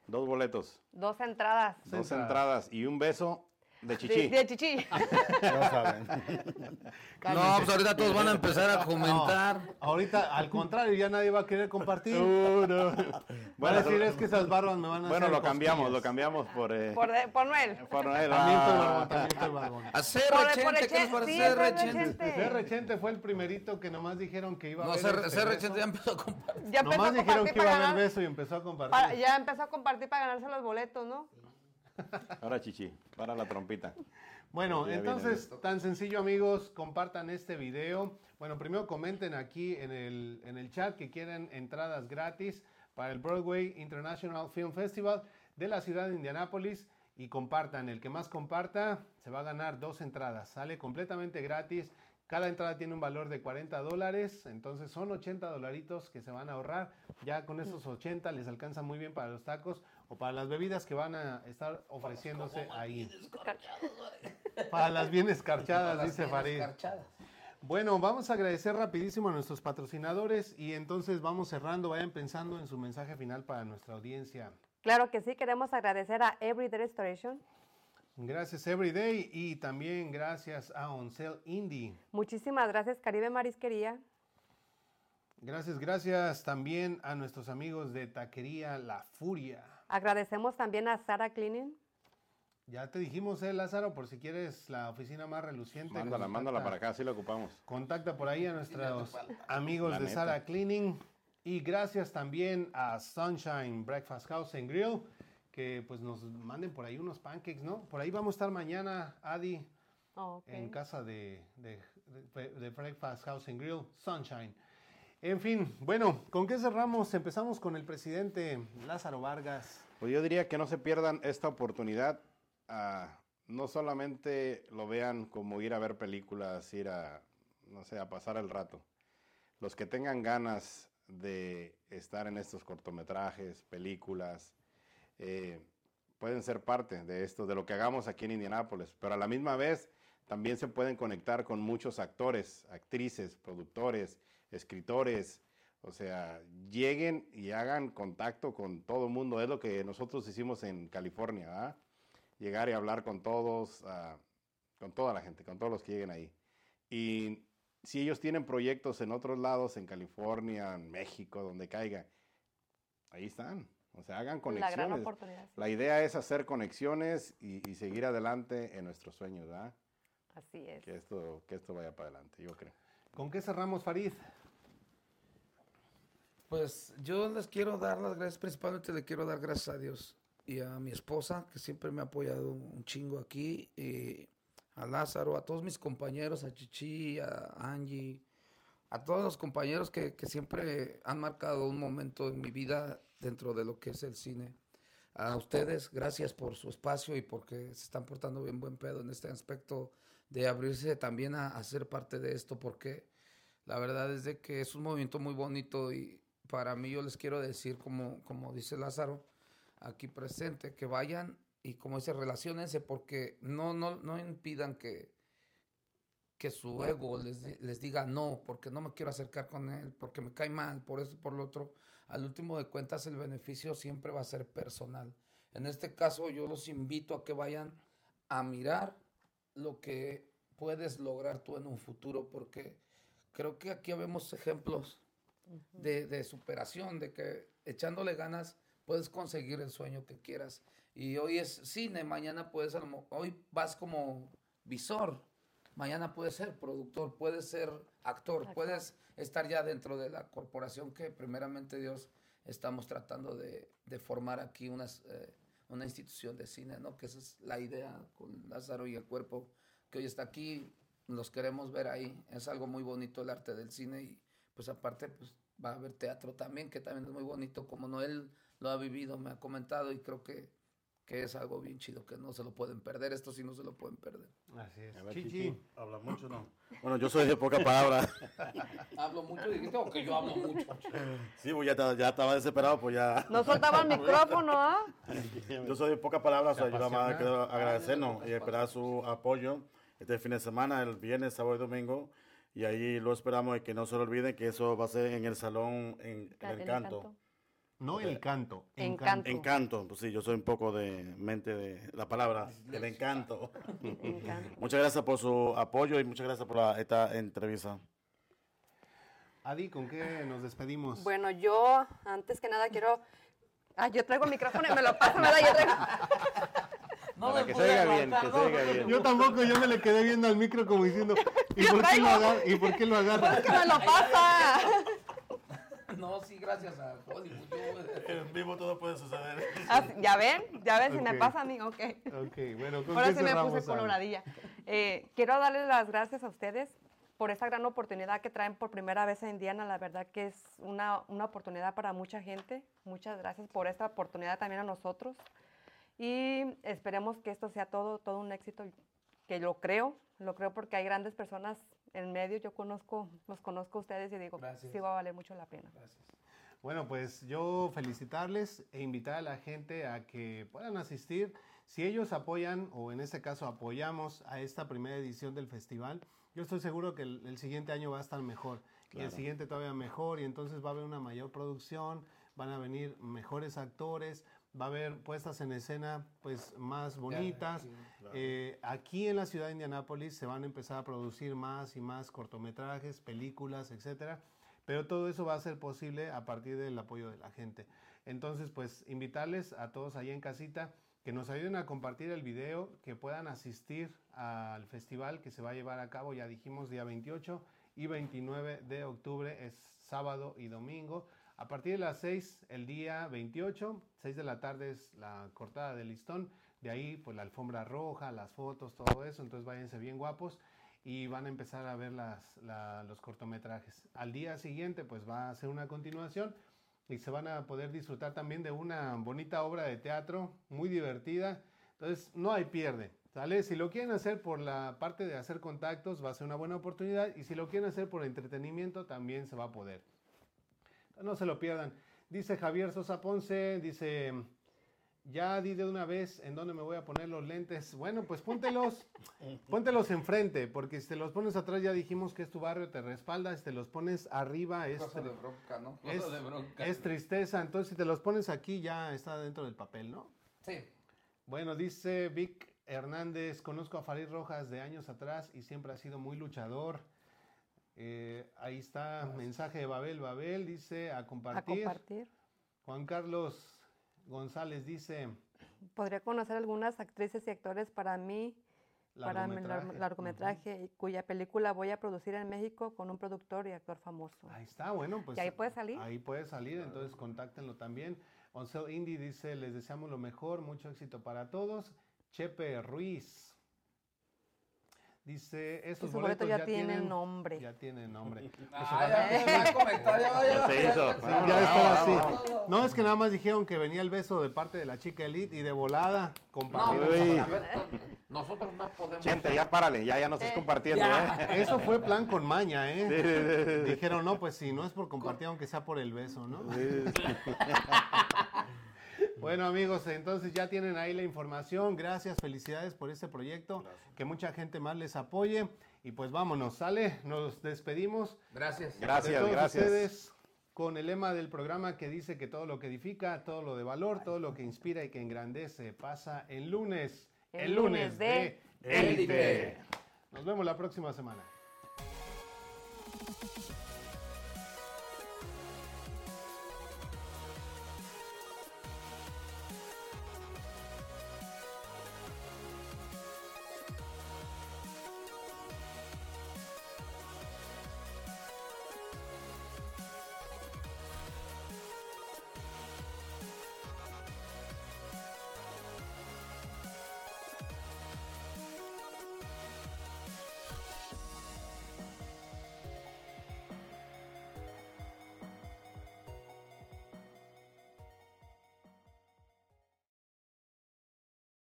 Dos boletos, Dos entradas. dos entradas y un beso de De, chichi. de chichi. Ya saben. No, pues ahorita todos van a empezar a comentar. No, ahorita, al contrario, ya nadie va a querer compartir. Uh, no. Van a Bueno, decir, es que esas barbas me van a Bueno, hacer lo cambiamos, cosquillas". lo cambiamos por... eh, Por, de- por Noel. por Noel. También estoy Ah. barbón, también barbón. Por rechente, ¿qué les parece? rechente. rechente. Fue el primerito que nomás dijeron que iba a No, haber este rechente ya empezó a compartir. Ya empezó Nomás a dijeron compartir que iba a haber beso y empezó a compartir. para- ya empezó a compartir para ganarse los boletos, ¿no? Ahora chichi, para la trompita. Bueno, Ya entonces, tan sencillo amigos, compartan este video. Bueno, primero comenten aquí en el, en el chat que quieren entradas gratis para el Broadway International Film Festival de la ciudad de Indianápolis y compartan. El que más comparta se va a ganar dos entradas. Sale completamente gratis. Cada entrada tiene un valor de 40 dólares, entonces son 80 dolaritos que se van a ahorrar. Ya con esos 80 les alcanza muy bien para los tacos o para las bebidas que van a estar ofreciéndose ahí. Para las bien escarchadas, dice Farid. Bueno, vamos a agradecer rapidísimo a nuestros patrocinadores y entonces vamos cerrando. Vayan pensando en su mensaje final para nuestra audiencia. Claro que sí, queremos agradecer a Everyday Restoration. Gracias Everyday y también gracias a Oncel Indie. Muchísimas gracias, Caribe Marisquería. Gracias, gracias también a nuestros amigos de Taquería La Furia. Agradecemos también a Sara Cleaning. Ya te dijimos, eh, Lázaro, por si quieres la oficina más reluciente. Mándala, contacta- mándala para acá, así la ocupamos. Contacta por ahí a nuestros amigos La de neta. Sara Cleaning. Y gracias también a Sunshine Breakfast House and Grill, que pues nos manden por ahí unos pancakes, ¿no? Por ahí vamos a estar mañana, Adi, Oh, ok. en casa de, de- de- de Breakfast House and Grill, Sunshine. En fin, bueno, ¿con qué cerramos? Empezamos con el presidente Lázaro Vargas. Pues yo diría que no se pierdan esta oportunidad. no solamente lo vean como ir a ver películas, ir a, no sé, a pasar el rato. Los que tengan ganas de estar en estos cortometrajes, películas, eh, pueden ser parte de esto, de lo que hagamos aquí en Indianápolis. Pero a la misma vez también se pueden conectar con muchos actores, actrices, productores, escritores. O sea, lleguen y hagan contacto con todo el mundo. Es lo que nosotros hicimos en California, ¿verdad? Llegar y hablar con todos, ah, con toda la gente, con todos los que lleguen ahí. Y si ellos tienen proyectos en otros lados, en California, en México, donde caiga, ahí están. O sea, hagan La conexiones. gran oportunidad. sí. La idea es hacer conexiones y, y seguir adelante en nuestros sueños, ¿verdad? Así es. Que esto, que esto vaya para adelante, yo creo. ¿Con qué cerramos, Farid? Pues yo les quiero dar las gracias, principalmente le quiero dar gracias a Dios y a mi esposa, que siempre me ha apoyado un chingo aquí, y a Lázaro, a todos mis compañeros, a Chichi, a Angie, a todos los compañeros que, que siempre han marcado un momento en mi vida dentro de lo que es el cine. A ustedes, gracias por su espacio y porque se están portando bien buen pedo en este aspecto de abrirse también a, a ser parte de esto, porque la verdad es de que es un movimiento muy bonito y para mí yo les quiero decir, como, como dice Lázaro, aquí presente, que vayan y como dice, relacionense porque no, no, no impidan que, que su ego les, les diga no, porque no me quiero acercar con él, porque me cae mal, por eso, por lo otro. Al último de cuentas, el beneficio siempre va a ser personal. En este caso, yo los invito a que vayan a mirar lo que puedes lograr tú en un futuro, porque creo que aquí vemos ejemplos de, de superación, de que echándole ganas puedes conseguir el sueño que quieras. Y hoy es cine, mañana puedes, hoy vas como visor, mañana puedes ser productor, puedes ser actor, Actor. puedes estar ya dentro de la corporación que primeramente Dios estamos tratando de, de formar aquí unas, eh, una institución de cine, ¿no? Que esa es la idea con Lázaro y el cuerpo que hoy está aquí, los queremos ver ahí, es algo muy bonito el arte del cine y pues aparte pues va a haber teatro también, que también es muy bonito, como Noel lo ha vivido, me ha comentado y creo que, que es algo bien chido, que no se lo pueden perder, esto sí no se lo pueden perder. Así es. Ver, Chichi. Chichi. Habla mucho, ¿no? Bueno, yo soy de poca palabra. Hablo mucho, dijiste, o que yo hablo mucho. Sí, pues ya, ya estaba desesperado, pues ya. No soltaba el micrófono, ¿ah? Yo soy de poca palabra, o sea, Se yo nada más quiero agradecernos y esperar su apoyo este fin de semana, el viernes, sábado y domingo. Y ahí lo esperamos y que no se lo olviden que eso va a ser en el salón en, en el canto. No el canto. Encanto. Encanto, pues sí, yo soy un poco de mente de la palabra, el encanto. Encanto. muchas gracias por su apoyo y muchas gracias por la- esta entrevista. Adi, ¿con qué nos despedimos? Bueno, yo antes que nada quiero. Ah, yo traigo el micrófono y me lo pasa, ¿verdad? Yo traigo. No Para me que se pude oiga bien, que se oiga bien. Yo tampoco, yo me le quedé viendo al micro como diciendo, ¿y por qué lo agarra? ¿Y por qué lo agarra? ¡Es que me lo pasa! No, sí, gracias a Hollywood. yo- En vivo todo puede suceder. Ah, ¿Ya ven? ¿Ya ven? Si me pasa a mí, ok. Ok, bueno, ¿con Ahora sí me puse Adi? coloradilla. Eh, quiero darles las gracias a ustedes por esta gran oportunidad que traen por primera vez a Indiana. La verdad que es una, una oportunidad para mucha gente. Muchas gracias por esta oportunidad también a nosotros. Y esperemos que esto sea todo, todo un éxito, que lo creo, lo creo porque hay grandes personas en medio. Yo conozco, los conozco a ustedes y digo, Gracias. sí va a valer mucho la pena. Gracias. Bueno, pues yo felicitarles e invitar a la gente a que puedan asistir. Si ellos apoyan, o en este caso apoyamos a esta primera edición del festival, yo estoy seguro que el, el siguiente año va a estar mejor. Y el Claro. siguiente todavía mejor, y entonces va a haber una mayor producción, van a venir mejores actores, va a haber puestas en escena pues más bonitas. Eh, aquí en la ciudad de Indianápolis se van a empezar a producir más y más cortometrajes, películas, etcétera. Pero todo eso va a ser posible a partir del apoyo de la gente. Entonces, pues invitarles a todos ahí en casita que nos ayuden a compartir el video, que puedan asistir al festival que se va a llevar a cabo, ya dijimos, día 28 y 29 de octubre, es sábado y domingo. A partir de las 6, el día 28, 6 de la tarde es la cortada de listón. De ahí, pues la alfombra roja, las fotos, todo eso. Entonces, váyanse bien guapos y van a empezar a ver las, la- los cortometrajes. Al día siguiente, pues va a ser una continuación y se van a poder disfrutar también de una bonita obra de teatro, muy divertida. Entonces, no hay pierde. ¿Sale? Si lo quieren hacer por la parte de hacer contactos, va a ser una buena oportunidad. Y si lo quieren hacer por entretenimiento, también se va a poder. No se lo pierdan. Dice Javier Sosa Ponce, dice, ya di de una vez en dónde me voy a poner los lentes. Bueno, pues póntelos, póntelos enfrente, porque si te los pones atrás ya dijimos que es tu barrio, te respalda, si te los pones arriba es, Cosa de bronca, ¿no? Cosa es, de bronca. es tristeza, entonces si te los pones aquí ya está dentro del papel, ¿no? Sí. Bueno, dice Vic Hernández, conozco a Farid Rojas de años atrás y siempre ha sido muy luchador. Eh, ahí está, mensaje de Babel, Babel dice a compartir. A compartir. Juan Carlos González dice... Podría conocer algunas actrices y actores para mí, para mi Largometraje. largometraje, cuya película voy a producir en México con un productor y actor famoso. Ahí está, bueno, pues. Y ahí puede salir. Ahí puede salir, entonces contáctenlo también. Oncel Indy dice, les deseamos lo mejor, mucho éxito para todos. Chepe Ruiz. Dice, esos boletos boletos ya tienen nombre. Ya tienen nombre. Ah, ya comentario, Se hizo. así. No, es que nada más dijeron que venía el beso de parte de la chica Elite y de volada compartido. pues, Nosotros no podemos. Chente, ya párale, ya, ya no estás compartiendo, Ya. ¿eh? Eso fue plan con maña, ¿eh? Sí, sí, sí, sí. Dijeron, no, pues si no es por compartir, aunque sea por el beso, ¿no? Bueno amigos, entonces ya tienen ahí la información. Gracias, felicidades por este proyecto. Que mucha gente más les apoye. Y pues vámonos, ¿sale? Nos despedimos. Gracias. de Gracias, todos gracias. ustedes con el lema del programa que dice que todo lo que edifica, todo lo de valor, todo lo que inspira y que engrandece pasa el lunes. El lunes de Élite. Élite. Nos vemos la próxima semana.